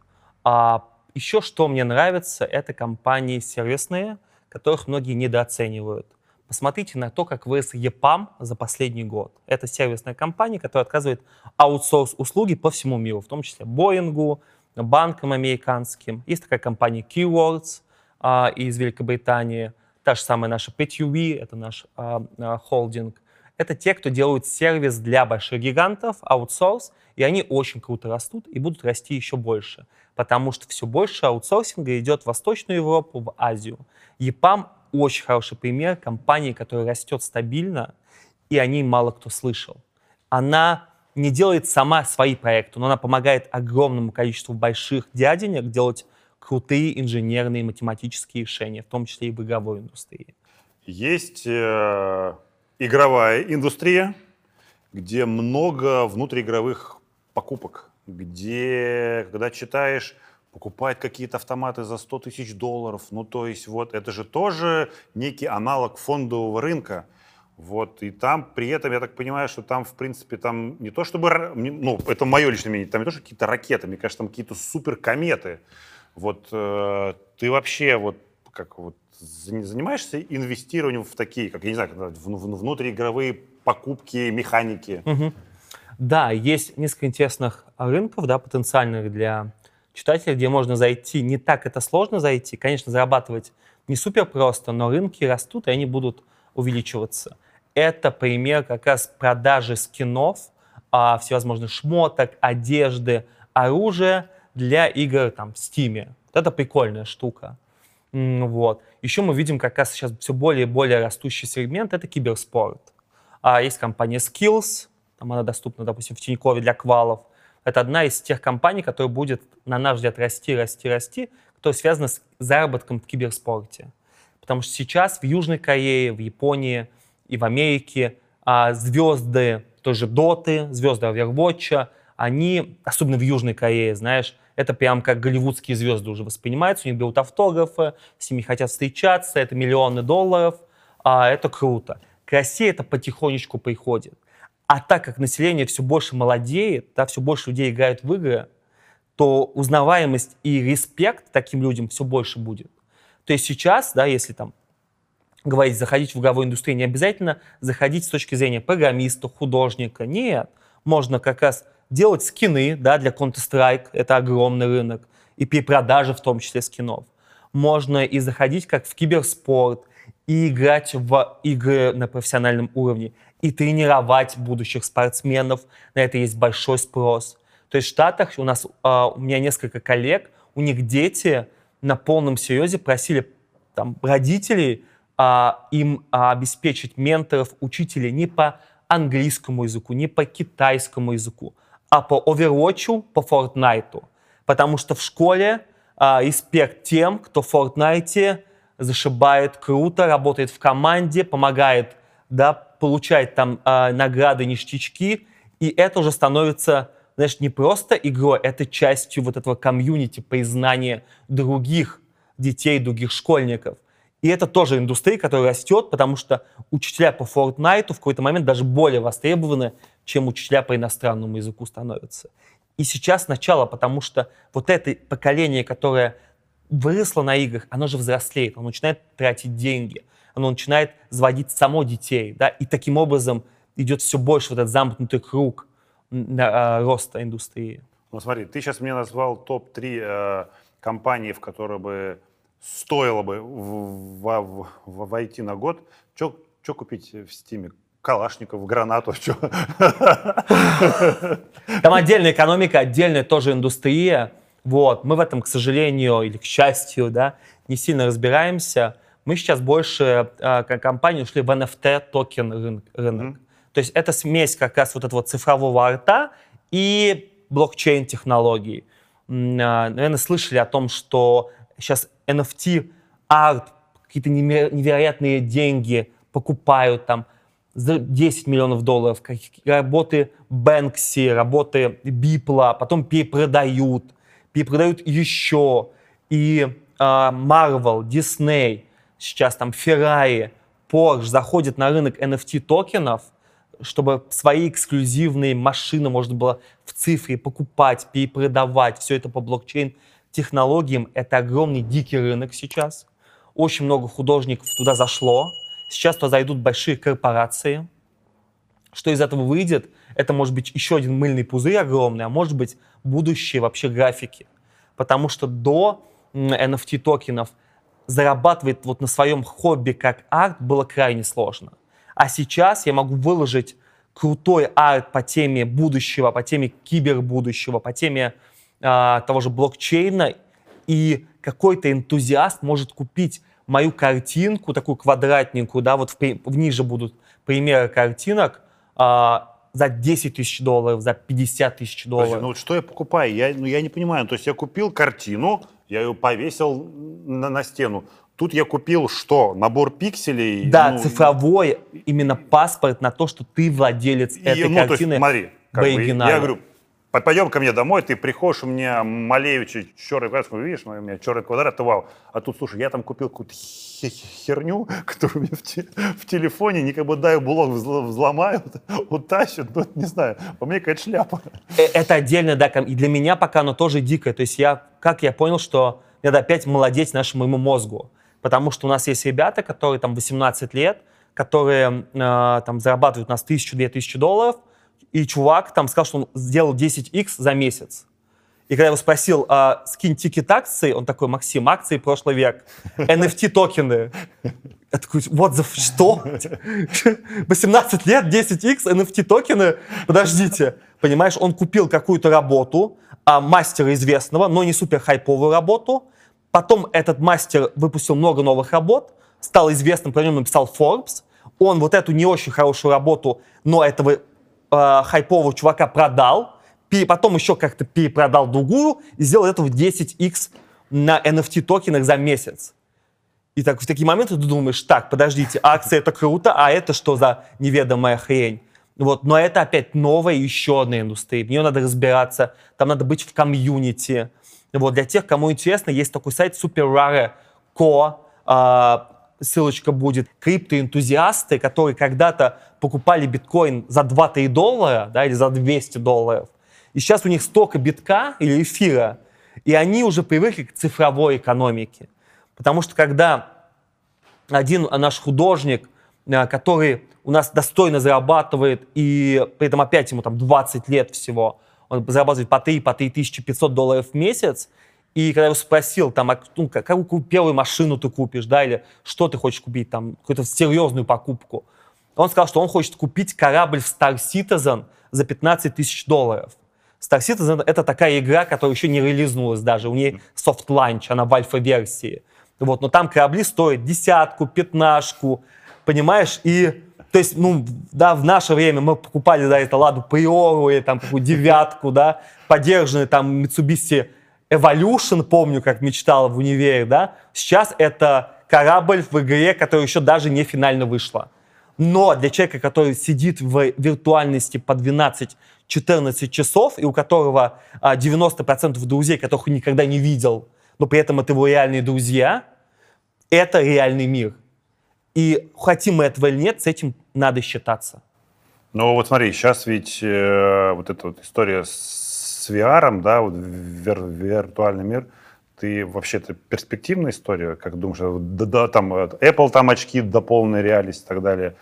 А еще что мне нравится, это компании сервисные, которых многие недооценивают. Посмотрите на то, как вырос EPAM за последний год. Это сервисная компания, которая отказывает аутсорс услуги по всему миру, в том числе Боингу, банкам американским. Есть такая компания Keywords а, из Великобритании, та же самая наша PTUV, это наш а, а, холдинг. Это те, кто делают сервис для больших гигантов, аутсорс, и они очень круто растут и будут расти еще больше, потому что все больше аутсорсинга идет в Восточную Европу, в Азию. EPAM очень хороший пример компании, которая растет стабильно, и о ней мало кто слышал. Она не делает сама свои проекты, но она помогает огромному количеству больших дяденек делать крутые инженерные математические решения, в том числе и в игровой индустрии. Есть э, игровая индустрия, где много внутриигровых покупок, где, когда читаешь покупать какие-то автоматы за 100 тысяч долларов. Ну, то есть вот это же тоже некий аналог фондового рынка. Вот, и там при этом, я так понимаю, что там, в принципе, там не то чтобы, ну, это мое личное мнение, там не то, что какие-то ракеты, мне кажется, там какие-то суперкометы. Вот э, ты вообще вот как вот занимаешься инвестированием в такие, как, я не знаю, в, в, внутриигровые покупки, механики? Угу. Да, есть несколько интересных рынков, да, потенциальных для читателей, где можно зайти. Не так это сложно зайти. Конечно, зарабатывать не супер просто, но рынки растут, и они будут увеличиваться. Это пример как раз продажи скинов, а, всевозможных шмоток, одежды, оружия для игр там, в Steam. Вот это прикольная штука. Вот. Еще мы видим как раз сейчас все более и более растущий сегмент — это киберспорт. А есть компания Skills, там она доступна, допустим, в Тинькове для квалов. Это одна из тех компаний, которая будет, на наш взгляд, расти, расти, расти, которая связана с заработком в киберспорте. Потому что сейчас в Южной Корее, в Японии и в Америке а, звезды, тоже доты, звезды Overwatch, они, особенно в Южной Корее, знаешь, это прям как голливудские звезды уже воспринимаются, у них берут автографы, с ними хотят встречаться, это миллионы долларов, а это круто. К России это потихонечку приходит. А так как население все больше молодеет, да, все больше людей играют в игры, то узнаваемость и респект таким людям все больше будет. То есть сейчас, да, если там говорить, заходить в игровую индустрию, не обязательно заходить с точки зрения программиста, художника. Нет, можно как раз делать скины да, для Counter-Strike, это огромный рынок, и перепродажи в том числе скинов. Можно и заходить как в киберспорт, и играть в игры на профессиональном уровне, и тренировать будущих спортсменов. На это есть большой спрос. То есть в Штатах у нас, uh, у меня несколько коллег, у них дети на полном серьезе просили там, родителей а, им а, обеспечить менторов, учителей не по английскому языку, не по китайскому языку, а по Overwatch, по Fortnite. Потому что в школе а, респект тем, кто в Fortnite зашибает круто, работает в команде, помогает, да, получает там а, награды, ништячки, и это уже становится, знаешь, не просто игрой, это частью вот этого комьюнити, признания других детей, других школьников. И это тоже индустрия, которая растет, потому что учителя по Fortnite в какой-то момент даже более востребованы, чем учителя по иностранному языку становятся. И сейчас начало, потому что вот это поколение, которое выросло на играх, оно же взрослеет, оно начинает тратить деньги, оно начинает заводить само детей, да, и таким образом идет все больше вот этот замкнутый круг а, роста индустрии. Ну смотри, ты сейчас мне назвал топ-3 э, компаний, в которые бы стоило бы в- в- в- войти на год. Что купить в Стиме? Калашников, гранату, что? Там отдельная экономика, отдельная тоже индустрия. Вот. Мы в этом, к сожалению, или к счастью, да, не сильно разбираемся. Мы сейчас больше, э, как компания, ушли в NFT токен рын- рынок. То есть это смесь как раз вот этого цифрового арта и блокчейн-технологий. М, а, Наверное, слышали о том, что сейчас NFT, арт, какие-то невероятные деньги покупают там за 10 миллионов долларов, работы Бэнкси, работы Бипла, потом перепродают, перепродают еще. И а, Marvel, Disney, сейчас там Ferrari, Porsche заходят на рынок NFT токенов, чтобы свои эксклюзивные машины можно было в цифре покупать, перепродавать, все это по блокчейн-технологиям. Это огромный дикий рынок сейчас. Очень много художников туда зашло. Сейчас туда зайдут большие корпорации. Что из этого выйдет? Это может быть еще один мыльный пузырь огромный, а может быть будущее вообще графики. Потому что до NFT токенов зарабатывать вот на своем хобби как арт было крайне сложно. А сейчас я могу выложить крутой арт по теме будущего, по теме кибербудущего, по теме а, того же блокчейна, и какой-то энтузиаст может купить мою картинку, такую квадратненькую, да, вот в, при- ниже будут примеры картинок, а, за 10 тысяч долларов, за 50 тысяч долларов. Подожди, ну вот что я покупаю? Я, ну, я не понимаю. То есть я купил картину, я ее повесил на, на стену. Тут я купил что? Набор пикселей? Да, Ну, цифровой именно паспорт на то, что ты владелец и, этой ну, то есть, картины смотри, как в бы, я говорю, «По- пойдем ко мне домой, ты приходишь, у меня Малевича черный квадрат, видишь, у меня черный квадрат, вау. А тут, слушай, я там купил какую-то хе- херню, которую меня в, те- в телефоне, никак бы дай блок взл- взломают, утащат, ну, не знаю, по мне какая-то шляпа. Э, Это отдельно, да, и для меня пока оно тоже дикое. То есть я, как я понял, что надо опять молодеть нашему моему мозгу. Потому что у нас есть ребята, которые там 18 лет, которые э, там зарабатывают у нас тысячу, две тысячи долларов, и чувак там сказал, что он сделал 10x за месяц. И когда я его спросил, а, скинь тикет акции, он такой, Максим, акции прошлый век, NFT токены. Я такой, what the, что? 18 лет, 10x, NFT токены? Подождите. Понимаешь, он купил какую-то работу, а, мастера известного, но не супер хайповую работу. Потом этот мастер выпустил много новых работ, стал известным, про него написал Forbes. Он вот эту не очень хорошую работу, но этого э, хайпового чувака продал, потом еще как-то перепродал другую и сделал этого 10x на NFT токенах за месяц. И так, в такие моменты ты думаешь, так, подождите, акция это круто, а это что за неведомая хрень? Вот, но это опять новая еще одна индустрия, в нее надо разбираться, там надо быть в комьюнити. Вот, для тех, кому интересно, есть такой сайт SuperRare.co, а, ссылочка будет, криптоэнтузиасты, которые когда-то покупали биткоин за 2-3 доллара, да, или за 200 долларов, и сейчас у них столько битка или эфира, и они уже привыкли к цифровой экономике. Потому что когда один наш художник, э, который у нас достойно зарабатывает, и при этом опять ему там 20 лет всего, он зарабатывает по 3, по 3500 долларов в месяц, и когда я его спросил, там, а, ну, как- какую первую машину ты купишь, да, или что ты хочешь купить, там, какую-то серьезную покупку, он сказал, что он хочет купить корабль в Star Citizen за 15 тысяч долларов. Star Citizen — это такая игра, которая еще не релизнулась даже, у нее soft launch, она в альфа-версии. Вот, но там корабли стоят десятку, пятнашку, понимаешь? И, то есть, ну, да, в наше время мы покупали, да, это Ладу Приору или там какую девятку, да, поддержанный там Mitsubishi Evolution, помню, как мечтал в универе, да. Сейчас это корабль в игре, которая еще даже не финально вышла. Но для человека, который сидит в виртуальности по 12-14 часов, и у которого а, 90% друзей, которых он никогда не видел, но при этом это его реальные друзья, это реальный мир. И хотим мы этого или нет, с этим надо считаться. Ну вот смотри, сейчас ведь э, вот эта вот история с VR, да, вот вир- виртуальный мир, ты вообще это перспективная история, как думаешь, да, да, там э, Apple там очки до полной реальности и так далее.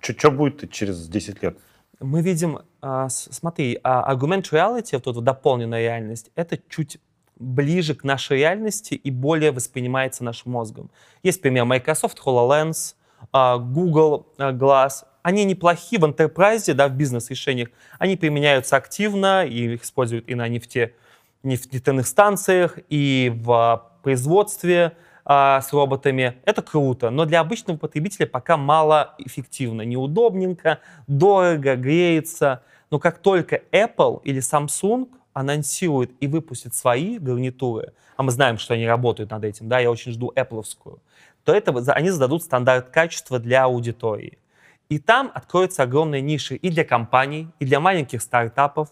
Что будет через 10 лет? Мы видим, а, с- смотри, а, augmented reality, вот эта дополненная реальность, это чуть ближе к нашей реальности и более воспринимается нашим мозгом. Есть пример Microsoft HoloLens, а, Google а, Glass. Они неплохи в enterprise, да, в бизнес-решениях. Они применяются активно и их используют и на нефте, нефтяных станциях, и в а, производстве а, с роботами. Это круто, но для обычного потребителя пока мало эффективно, неудобненько, дорого, греется. Но как только Apple или Samsung анонсирует и выпустит свои гарнитуры, а мы знаем, что они работают над этим, да, я очень жду Apple'овскую, то это, они зададут стандарт качества для аудитории. И там откроются огромные ниши и для компаний, и для маленьких стартапов,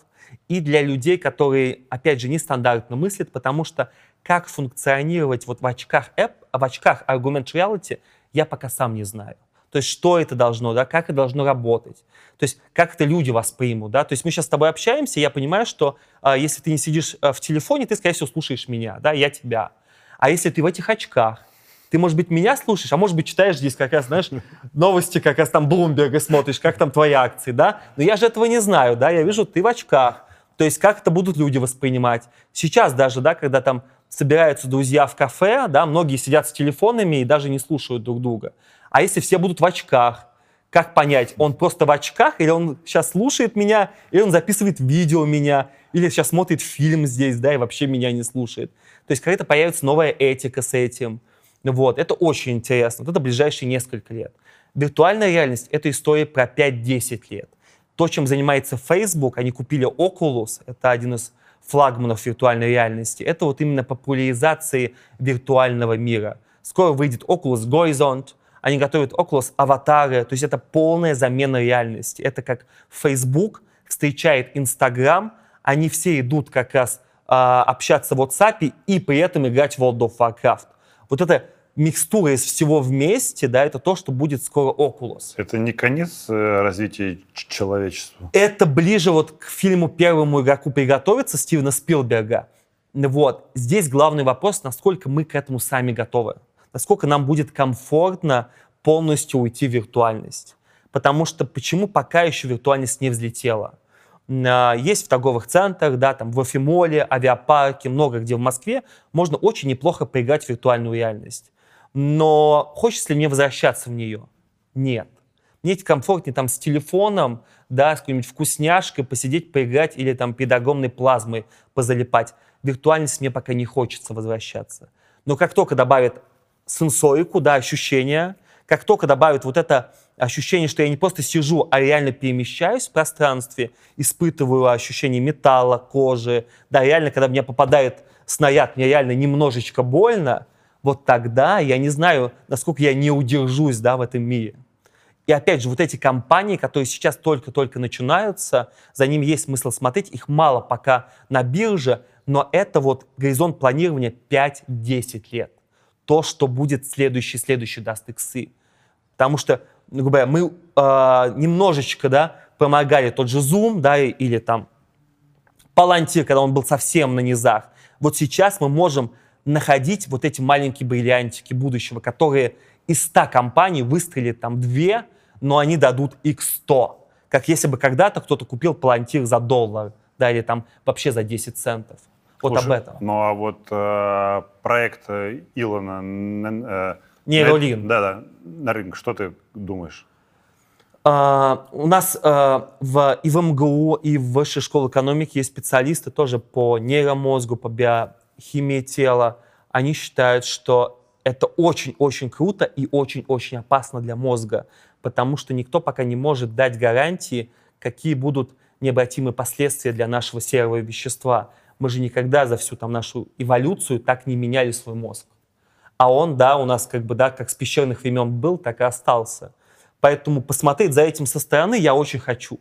и для людей, которые, опять же, нестандартно мыслят, потому что как функционировать вот в очках App, в очках Augmented Reality, я пока сам не знаю. То есть что это должно, да, как это должно работать. То есть как это люди воспримут, да. То есть мы сейчас с тобой общаемся, я понимаю, что а, если ты не сидишь а, в телефоне, ты, скорее всего, слушаешь меня, да, я тебя. А если ты в этих очках, ты, может быть, меня слушаешь, а может быть, читаешь здесь как раз, знаешь, новости как раз там Блумберга смотришь, как там твои акции, да? Но я же этого не знаю, да? Я вижу, ты в очках. То есть как это будут люди воспринимать? Сейчас даже, да, когда там собираются друзья в кафе, да, многие сидят с телефонами и даже не слушают друг друга. А если все будут в очках, как понять, он просто в очках, или он сейчас слушает меня, или он записывает видео меня, или сейчас смотрит фильм здесь, да, и вообще меня не слушает. То есть какая-то появится новая этика с этим. Вот, это очень интересно. Вот это ближайшие несколько лет. Виртуальная реальность — это история про 5-10 лет. То, чем занимается Facebook, они купили Oculus, это один из флагманов виртуальной реальности, это вот именно популяризации виртуального мира. Скоро выйдет Oculus Horizon, они готовят Oculus аватары, то есть это полная замена реальности. Это как Facebook встречает Instagram, они все идут как раз а, общаться в WhatsApp и при этом играть в World of Warcraft. Вот эта микстура из всего вместе, да, это то, что будет скоро Oculus. Это не конец э, развития человечества. Это ближе вот к фильму «Первому игроку приготовиться» Стивена Спилберга. Вот. Здесь главный вопрос, насколько мы к этому сами готовы. Насколько нам будет комфортно полностью уйти в виртуальность. Потому что почему пока еще виртуальность не взлетела? А, Есть в торговых центрах, да, там в Эфимоле, авиапарке, много где в Москве можно очень неплохо поиграть в виртуальную реальность. Но хочется ли мне возвращаться в нее? Нет. Мне ведь комфортнее там с телефоном, да, с какой-нибудь вкусняшкой посидеть, поиграть или там перед огромной плазмой позалипать. Виртуальность мне пока не хочется возвращаться. Но как только добавят сенсорику, да, ощущения, как только добавят вот это ощущение, что я не просто сижу, а реально перемещаюсь в пространстве, испытываю ощущение металла, кожи, да, реально, когда в меня попадает снаряд, мне реально немножечко больно, вот тогда я не знаю, насколько я не удержусь, да, в этом мире. И опять же, вот эти компании, которые сейчас только-только начинаются, за ними есть смысл смотреть, их мало пока на бирже, но это вот горизонт планирования 5-10 лет. То, что будет следующий, следующий даст иксы. Потому что, ну, грубо говоря, мы э, немножечко, да, помогали тот же Zoom, да, или там Palantir, когда он был совсем на низах. Вот сейчас мы можем находить вот эти маленькие бриллиантики будущего, которые из 100 компаний выстрелят там две, но они дадут x100. Как если бы когда-то кто-то купил Palantir за доллар, да, или там вообще за 10 центов. Вот об Слушай, этом. Ну а вот э, проект э, Илона... э, Нейролин. на- Да-да, на рынок, что ты думаешь? А, у нас а, в, и в МГУ, и в Высшей школе экономики есть специалисты тоже по нейромозгу, по биохимии тела. Они считают, что это очень-очень круто и очень-очень опасно для мозга, потому что никто пока не может дать гарантии, какие будут необратимые последствия для нашего серого вещества. Мы же никогда за всю там нашу эволюцию так не меняли свой мозг. А он, да, у нас как бы, да, как с пещерных времен был, так и остался. Поэтому посмотреть за этим со стороны я очень хочу.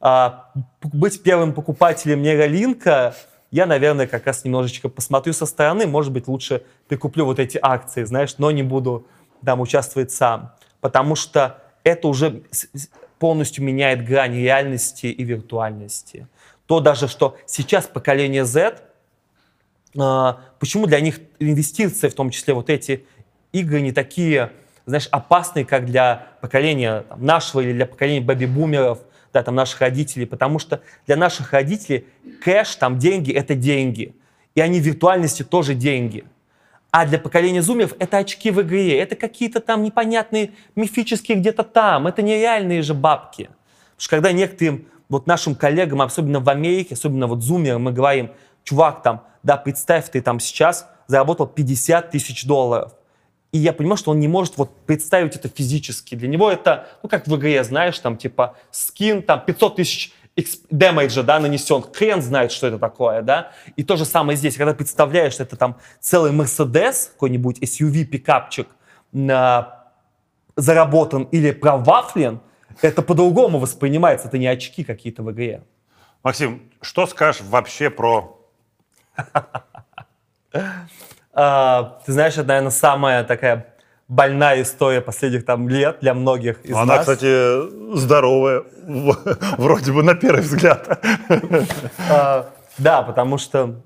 А, быть первым покупателем нейролинка, я, наверное, как раз немножечко посмотрю со стороны, может быть, лучше прикуплю вот эти акции, знаешь, но не буду там участвовать сам. Потому что это уже полностью меняет грань реальности и виртуальности. То даже, что сейчас поколение Z, а, почему для них инвестиции, в том числе вот эти игры, не такие, знаешь, опасные, как для поколения нашего или для поколения бэби-бумеров, да, там, наших родителей, потому что для наших родителей кэш, там, деньги — это деньги. И они в виртуальности тоже деньги. А для поколения зумеров это очки в игре, это какие-то там непонятные мифические где-то там, это нереальные же бабки. Потому что когда некоторым вот нашим коллегам, особенно в Америке, особенно вот зумерам, мы говорим, чувак, там, да, представь, ты там сейчас заработал 50 тысяч долларов. И я понимаю, что он не может вот представить это физически. Для него это, ну, как в игре, знаешь, там, типа, скин, там, 500 тысяч демейджа, да, нанесен. Хрен знает, что это такое, да. И то же самое здесь, когда представляешь, что это там целый Мерседес, какой-нибудь SUV, пикапчик, на... заработан или провафлен, это по-другому воспринимается, это не очки какие-то в игре. Максим, что скажешь вообще про А, ты знаешь, это, наверное, самая такая больная история последних там лет для многих из Она, нас. кстати, здоровая, вроде бы на первый взгляд. А, да, потому что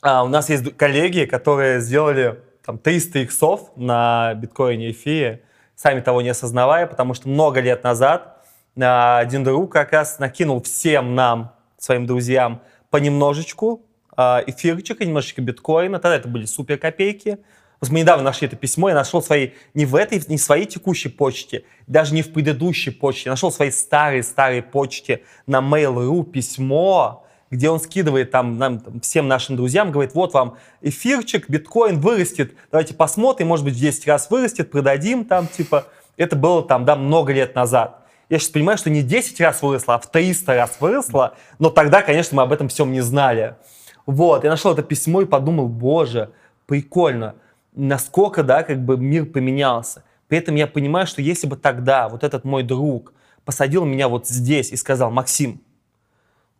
а, у нас есть коллеги, которые сделали там 300 иксов на биткоине и эфире, сами того не осознавая, потому что много лет назад один друг как раз накинул всем нам, своим друзьям, понемножечку эфирчика, немножечко биткоина. Тогда это были супер копейки. Мы недавно нашли это письмо, я нашел свои, не в этой, не в своей текущей почте, даже не в предыдущей почте, я нашел в своей старой-старой почте на Mail.ru письмо, где он скидывает там, нам, там, всем нашим друзьям, говорит, вот вам эфирчик, биткоин вырастет, давайте посмотрим, может быть, в 10 раз вырастет, продадим там, типа, это было там, да, много лет назад. Я сейчас понимаю, что не 10 раз выросло, а в 300 раз выросло, но тогда, конечно, мы об этом всем не знали. Вот, я нашел это письмо и подумал, боже, прикольно, насколько, да, как бы мир поменялся. При этом я понимаю, что если бы тогда вот этот мой друг посадил меня вот здесь и сказал, Максим,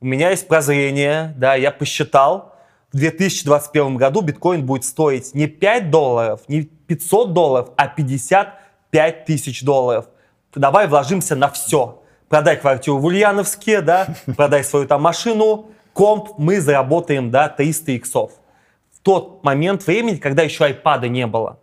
у меня есть прозрение, да, я посчитал, в 2021 году биткоин будет стоить не 5 долларов, не 500 долларов, а 55 тысяч долларов. Давай вложимся на все. Продай квартиру в Ульяновске, да, продай свою там машину, комп, мы заработаем, да, 300 иксов. В тот момент времени, когда еще айпада не было,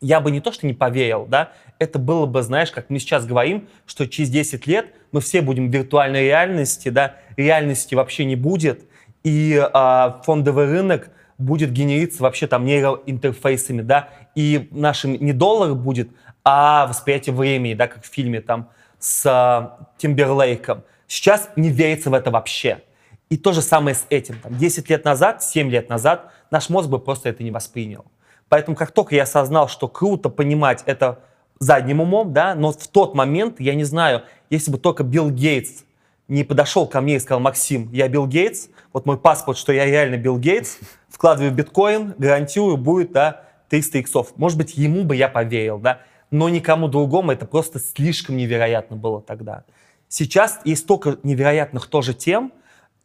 я бы не то, что не поверил, да, это было бы, знаешь, как мы сейчас говорим, что через 10 лет мы все будем в виртуальной реальности, да, реальности вообще не будет, и а, фондовый рынок будет генериться вообще там нейроинтерфейсами, да, и нашим не доллар будет, а восприятие времени, да, как в фильме там с а, Тимберлейком. Сейчас не верится в это вообще. И то же самое с этим. Там, 10 лет назад, 7 лет назад наш мозг бы просто это не воспринял. Поэтому как только я осознал, что круто понимать это задним умом, да, но в тот момент, я не знаю, если бы только Билл Гейтс не подошел ко мне и сказал, Максим, я Билл Гейтс, вот мой паспорт, что я реально Билл Гейтс, вкладываю биткоин, гарантирую, будет, да, 300 иксов. Может быть, ему бы я поверил, да, но никому другому это просто слишком невероятно было тогда. Сейчас есть столько невероятных тоже тем,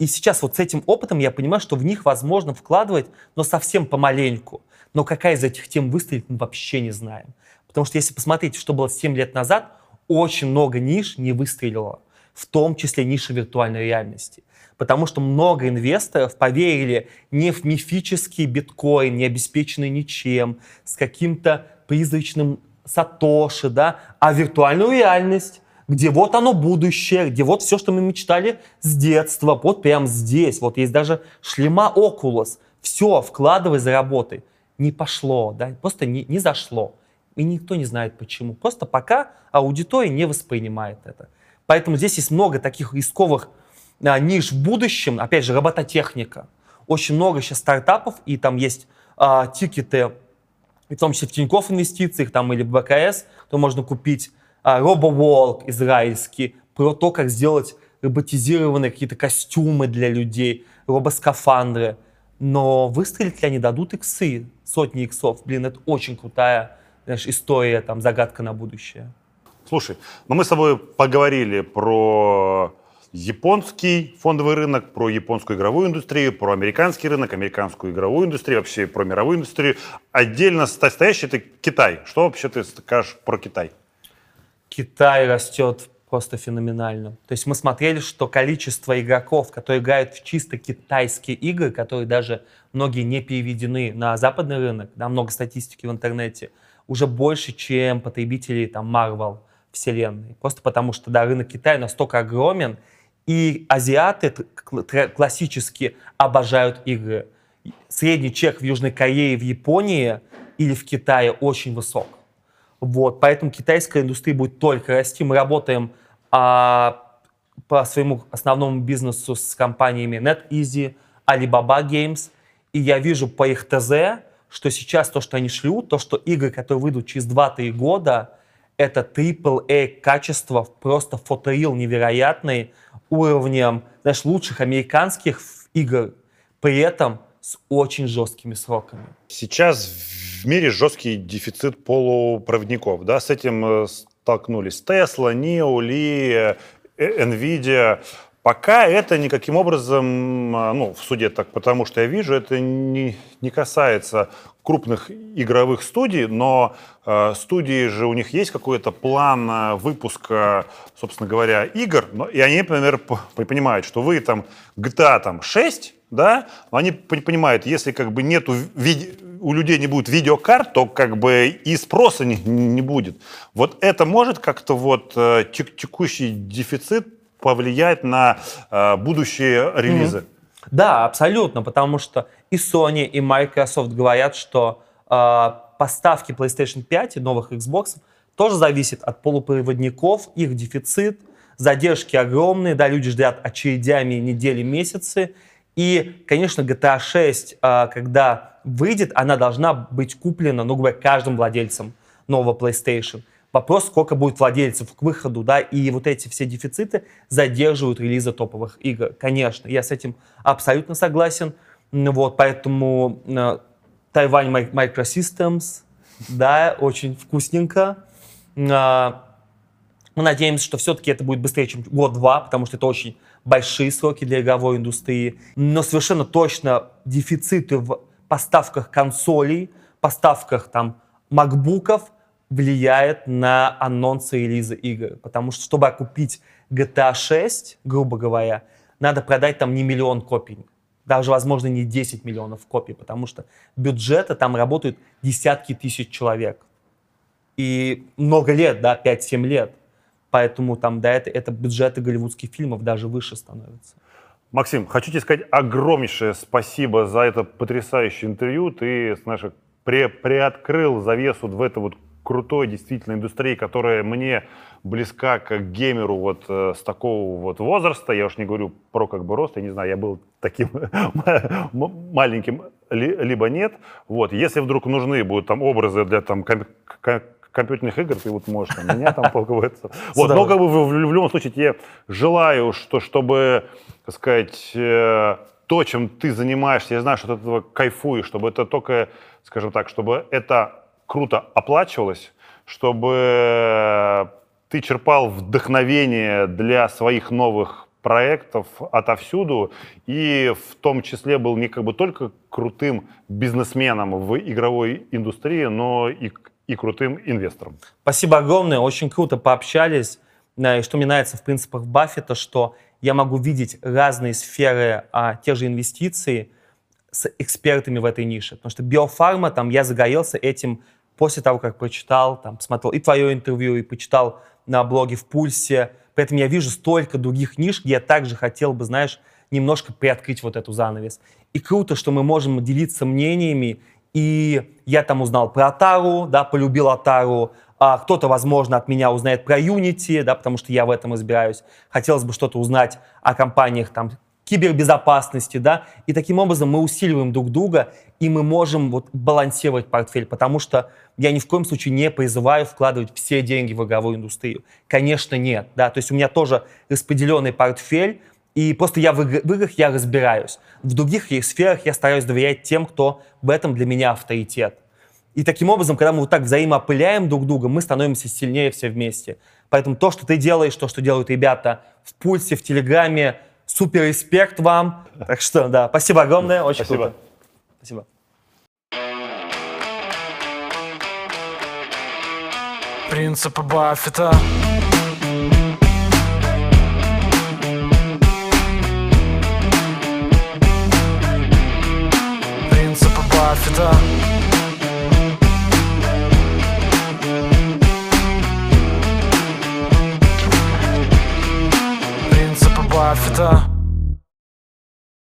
и сейчас вот с этим опытом я понимаю, что в них возможно вкладывать, но совсем помаленьку. Но какая из этих тем выстрелит, мы вообще не знаем. Потому что если посмотреть, что было 7 лет назад, очень много ниш не выстрелило, в том числе ниши виртуальной реальности. Потому что много инвесторов поверили не в мифический биткоин, не обеспеченный ничем, с каким-то призрачным сатоши, да, а в виртуальную реальность, где вот оно будущее, где вот все, что мы мечтали с детства, вот прямо здесь. Вот есть даже шлема Oculus. Все, вкладывай, заработай. Не пошло, да, просто не, не зашло. И никто не знает почему. Просто пока аудитория не воспринимает это. Поэтому здесь есть много таких рисковых а, ниш в будущем. Опять же, робототехника. Очень много сейчас стартапов, и там есть а, тикеты в том числе в Тинькофф инвестициях там, или в БКС, то можно купить а, RoboWalk израильский, про то, как сделать роботизированные какие-то костюмы для людей, робоскафандры. Но выстрелить ли они дадут иксы, сотни иксов? Блин, это очень крутая знаешь, история, там, загадка на будущее. Слушай, ну мы с тобой поговорили про японский фондовый рынок, про японскую игровую индустрию, про американский рынок, американскую игровую индустрию, вообще про мировую индустрию. Отдельно стоящий это Китай. Что вообще ты скажешь про Китай? Китай растет просто феноменально. То есть мы смотрели, что количество игроков, которые играют в чисто китайские игры, которые даже многие не переведены на западный рынок, да, много статистики в интернете, уже больше, чем потребителей там Marvel вселенной. Просто потому что да, рынок Китая настолько огромен, и азиаты классически обожают игры. Средний чек в Южной Корее, в Японии или в Китае очень высок. Вот, поэтому китайская индустрия будет только расти. Мы работаем а, по своему основному бизнесу с компаниями NetEasy, Alibaba Games, и я вижу по их ТЗ, что сейчас то, что они шлют, то, что игры, которые выйдут через 2-3 года, это AAA качество, просто фотоил невероятный, уровнем, знаешь, лучших американских игр, при этом с очень жесткими сроками. Сейчас в мире жесткий дефицит полупроводников, да, с этим э, столкнулись Tesla, NIO, Li, э, Nvidia. Пока это никаким образом, э, ну, в суде так, потому что я вижу, это не, не касается крупных игровых студий, но э, студии же у них есть какой-то план э, выпуска, собственно говоря, игр, но, и они, например, понимают, что вы там GTA там 6, да, но они понимают, если как бы нету виде у людей не будет видеокарт, то как бы и спроса не, не будет. Вот это может как-то вот э, текущий дефицит повлиять на э, будущие релизы? Mm-hmm. Да, абсолютно, потому что и Sony, и Microsoft говорят, что э, поставки PlayStation 5 и новых Xbox тоже зависят от полупроводников, их дефицит, задержки огромные, да, люди ждут очередями недели, месяцы. И, конечно, GTA 6, э, когда выйдет, она должна быть куплена, ну, говоря, каждым владельцем нового PlayStation. Вопрос, сколько будет владельцев к выходу, да, и вот эти все дефициты задерживают релизы топовых игр. Конечно, я с этим абсолютно согласен. Вот, поэтому э, Тайвань Microsystems, да, очень вкусненько. Э, мы надеемся, что все-таки это будет быстрее, чем год-два, потому что это очень большие сроки для игровой индустрии. Но совершенно точно дефициты в поставках консолей, поставках там макбуков влияет на анонсы релиза игр. Потому что, чтобы окупить GTA 6, грубо говоря, надо продать там не миллион копий. Даже, возможно, не 10 миллионов копий, потому что бюджеты там работают десятки тысяч человек. И много лет, да, 5-7 лет. Поэтому там, да, это, это бюджеты голливудских фильмов даже выше становятся. Максим, хочу тебе сказать огромнейшее спасибо за это потрясающее интервью. Ты, знаешь, при, приоткрыл завесу в эту вот крутой действительно индустрии, которая мне близка как геймеру вот э, с такого вот возраста. Я уж не говорю про как бы рост, я не знаю, я был таким маленьким либо нет. Вот, если вдруг нужны будут там образы для там компьютерных игр, ты вот можешь там, меня там полковаться. Вот, но как бы в любом случае тебе желаю, что чтобы так сказать, э, то, чем ты занимаешься, я знаю, что ты от этого кайфуешь, чтобы это только, скажем так, чтобы это круто оплачивалось, чтобы ты черпал вдохновение для своих новых проектов отовсюду, и в том числе был не как бы только крутым бизнесменом в игровой индустрии, но и, и крутым инвестором. Спасибо огромное, очень круто пообщались. И что мне нравится в принципах Баффета, что я могу видеть разные сферы а, тех же инвестиций с экспертами в этой нише. Потому что биофарма, там, я загорелся этим после того, как прочитал, там, посмотрел и твое интервью, и почитал на блоге в Пульсе. Поэтому я вижу столько других ниш, где я также хотел бы, знаешь, немножко приоткрыть вот эту занавес. И круто, что мы можем делиться мнениями. И я там узнал про Атару, да, полюбил Атару, а кто-то, возможно, от меня узнает про Unity, да, потому что я в этом разбираюсь. Хотелось бы что-то узнать о компаниях там кибербезопасности, да, и таким образом мы усиливаем друг друга, и мы можем вот балансировать портфель, потому что я ни в коем случае не призываю вкладывать все деньги в игровую индустрию. Конечно, нет, да, то есть у меня тоже распределенный портфель, и просто я в, игр- в играх я разбираюсь. В других сферах я стараюсь доверять тем, кто в этом для меня авторитет. И таким образом, когда мы вот так взаимоопыляем друг друга, мы становимся сильнее все вместе. Поэтому то, что ты делаешь, то, что делают ребята в Пульсе, в Телеграме, супер респект вам. Так что, да, спасибо огромное, очень Спасибо. круто. Спасибо. Принципы Баффета Баффета Принципы Баффета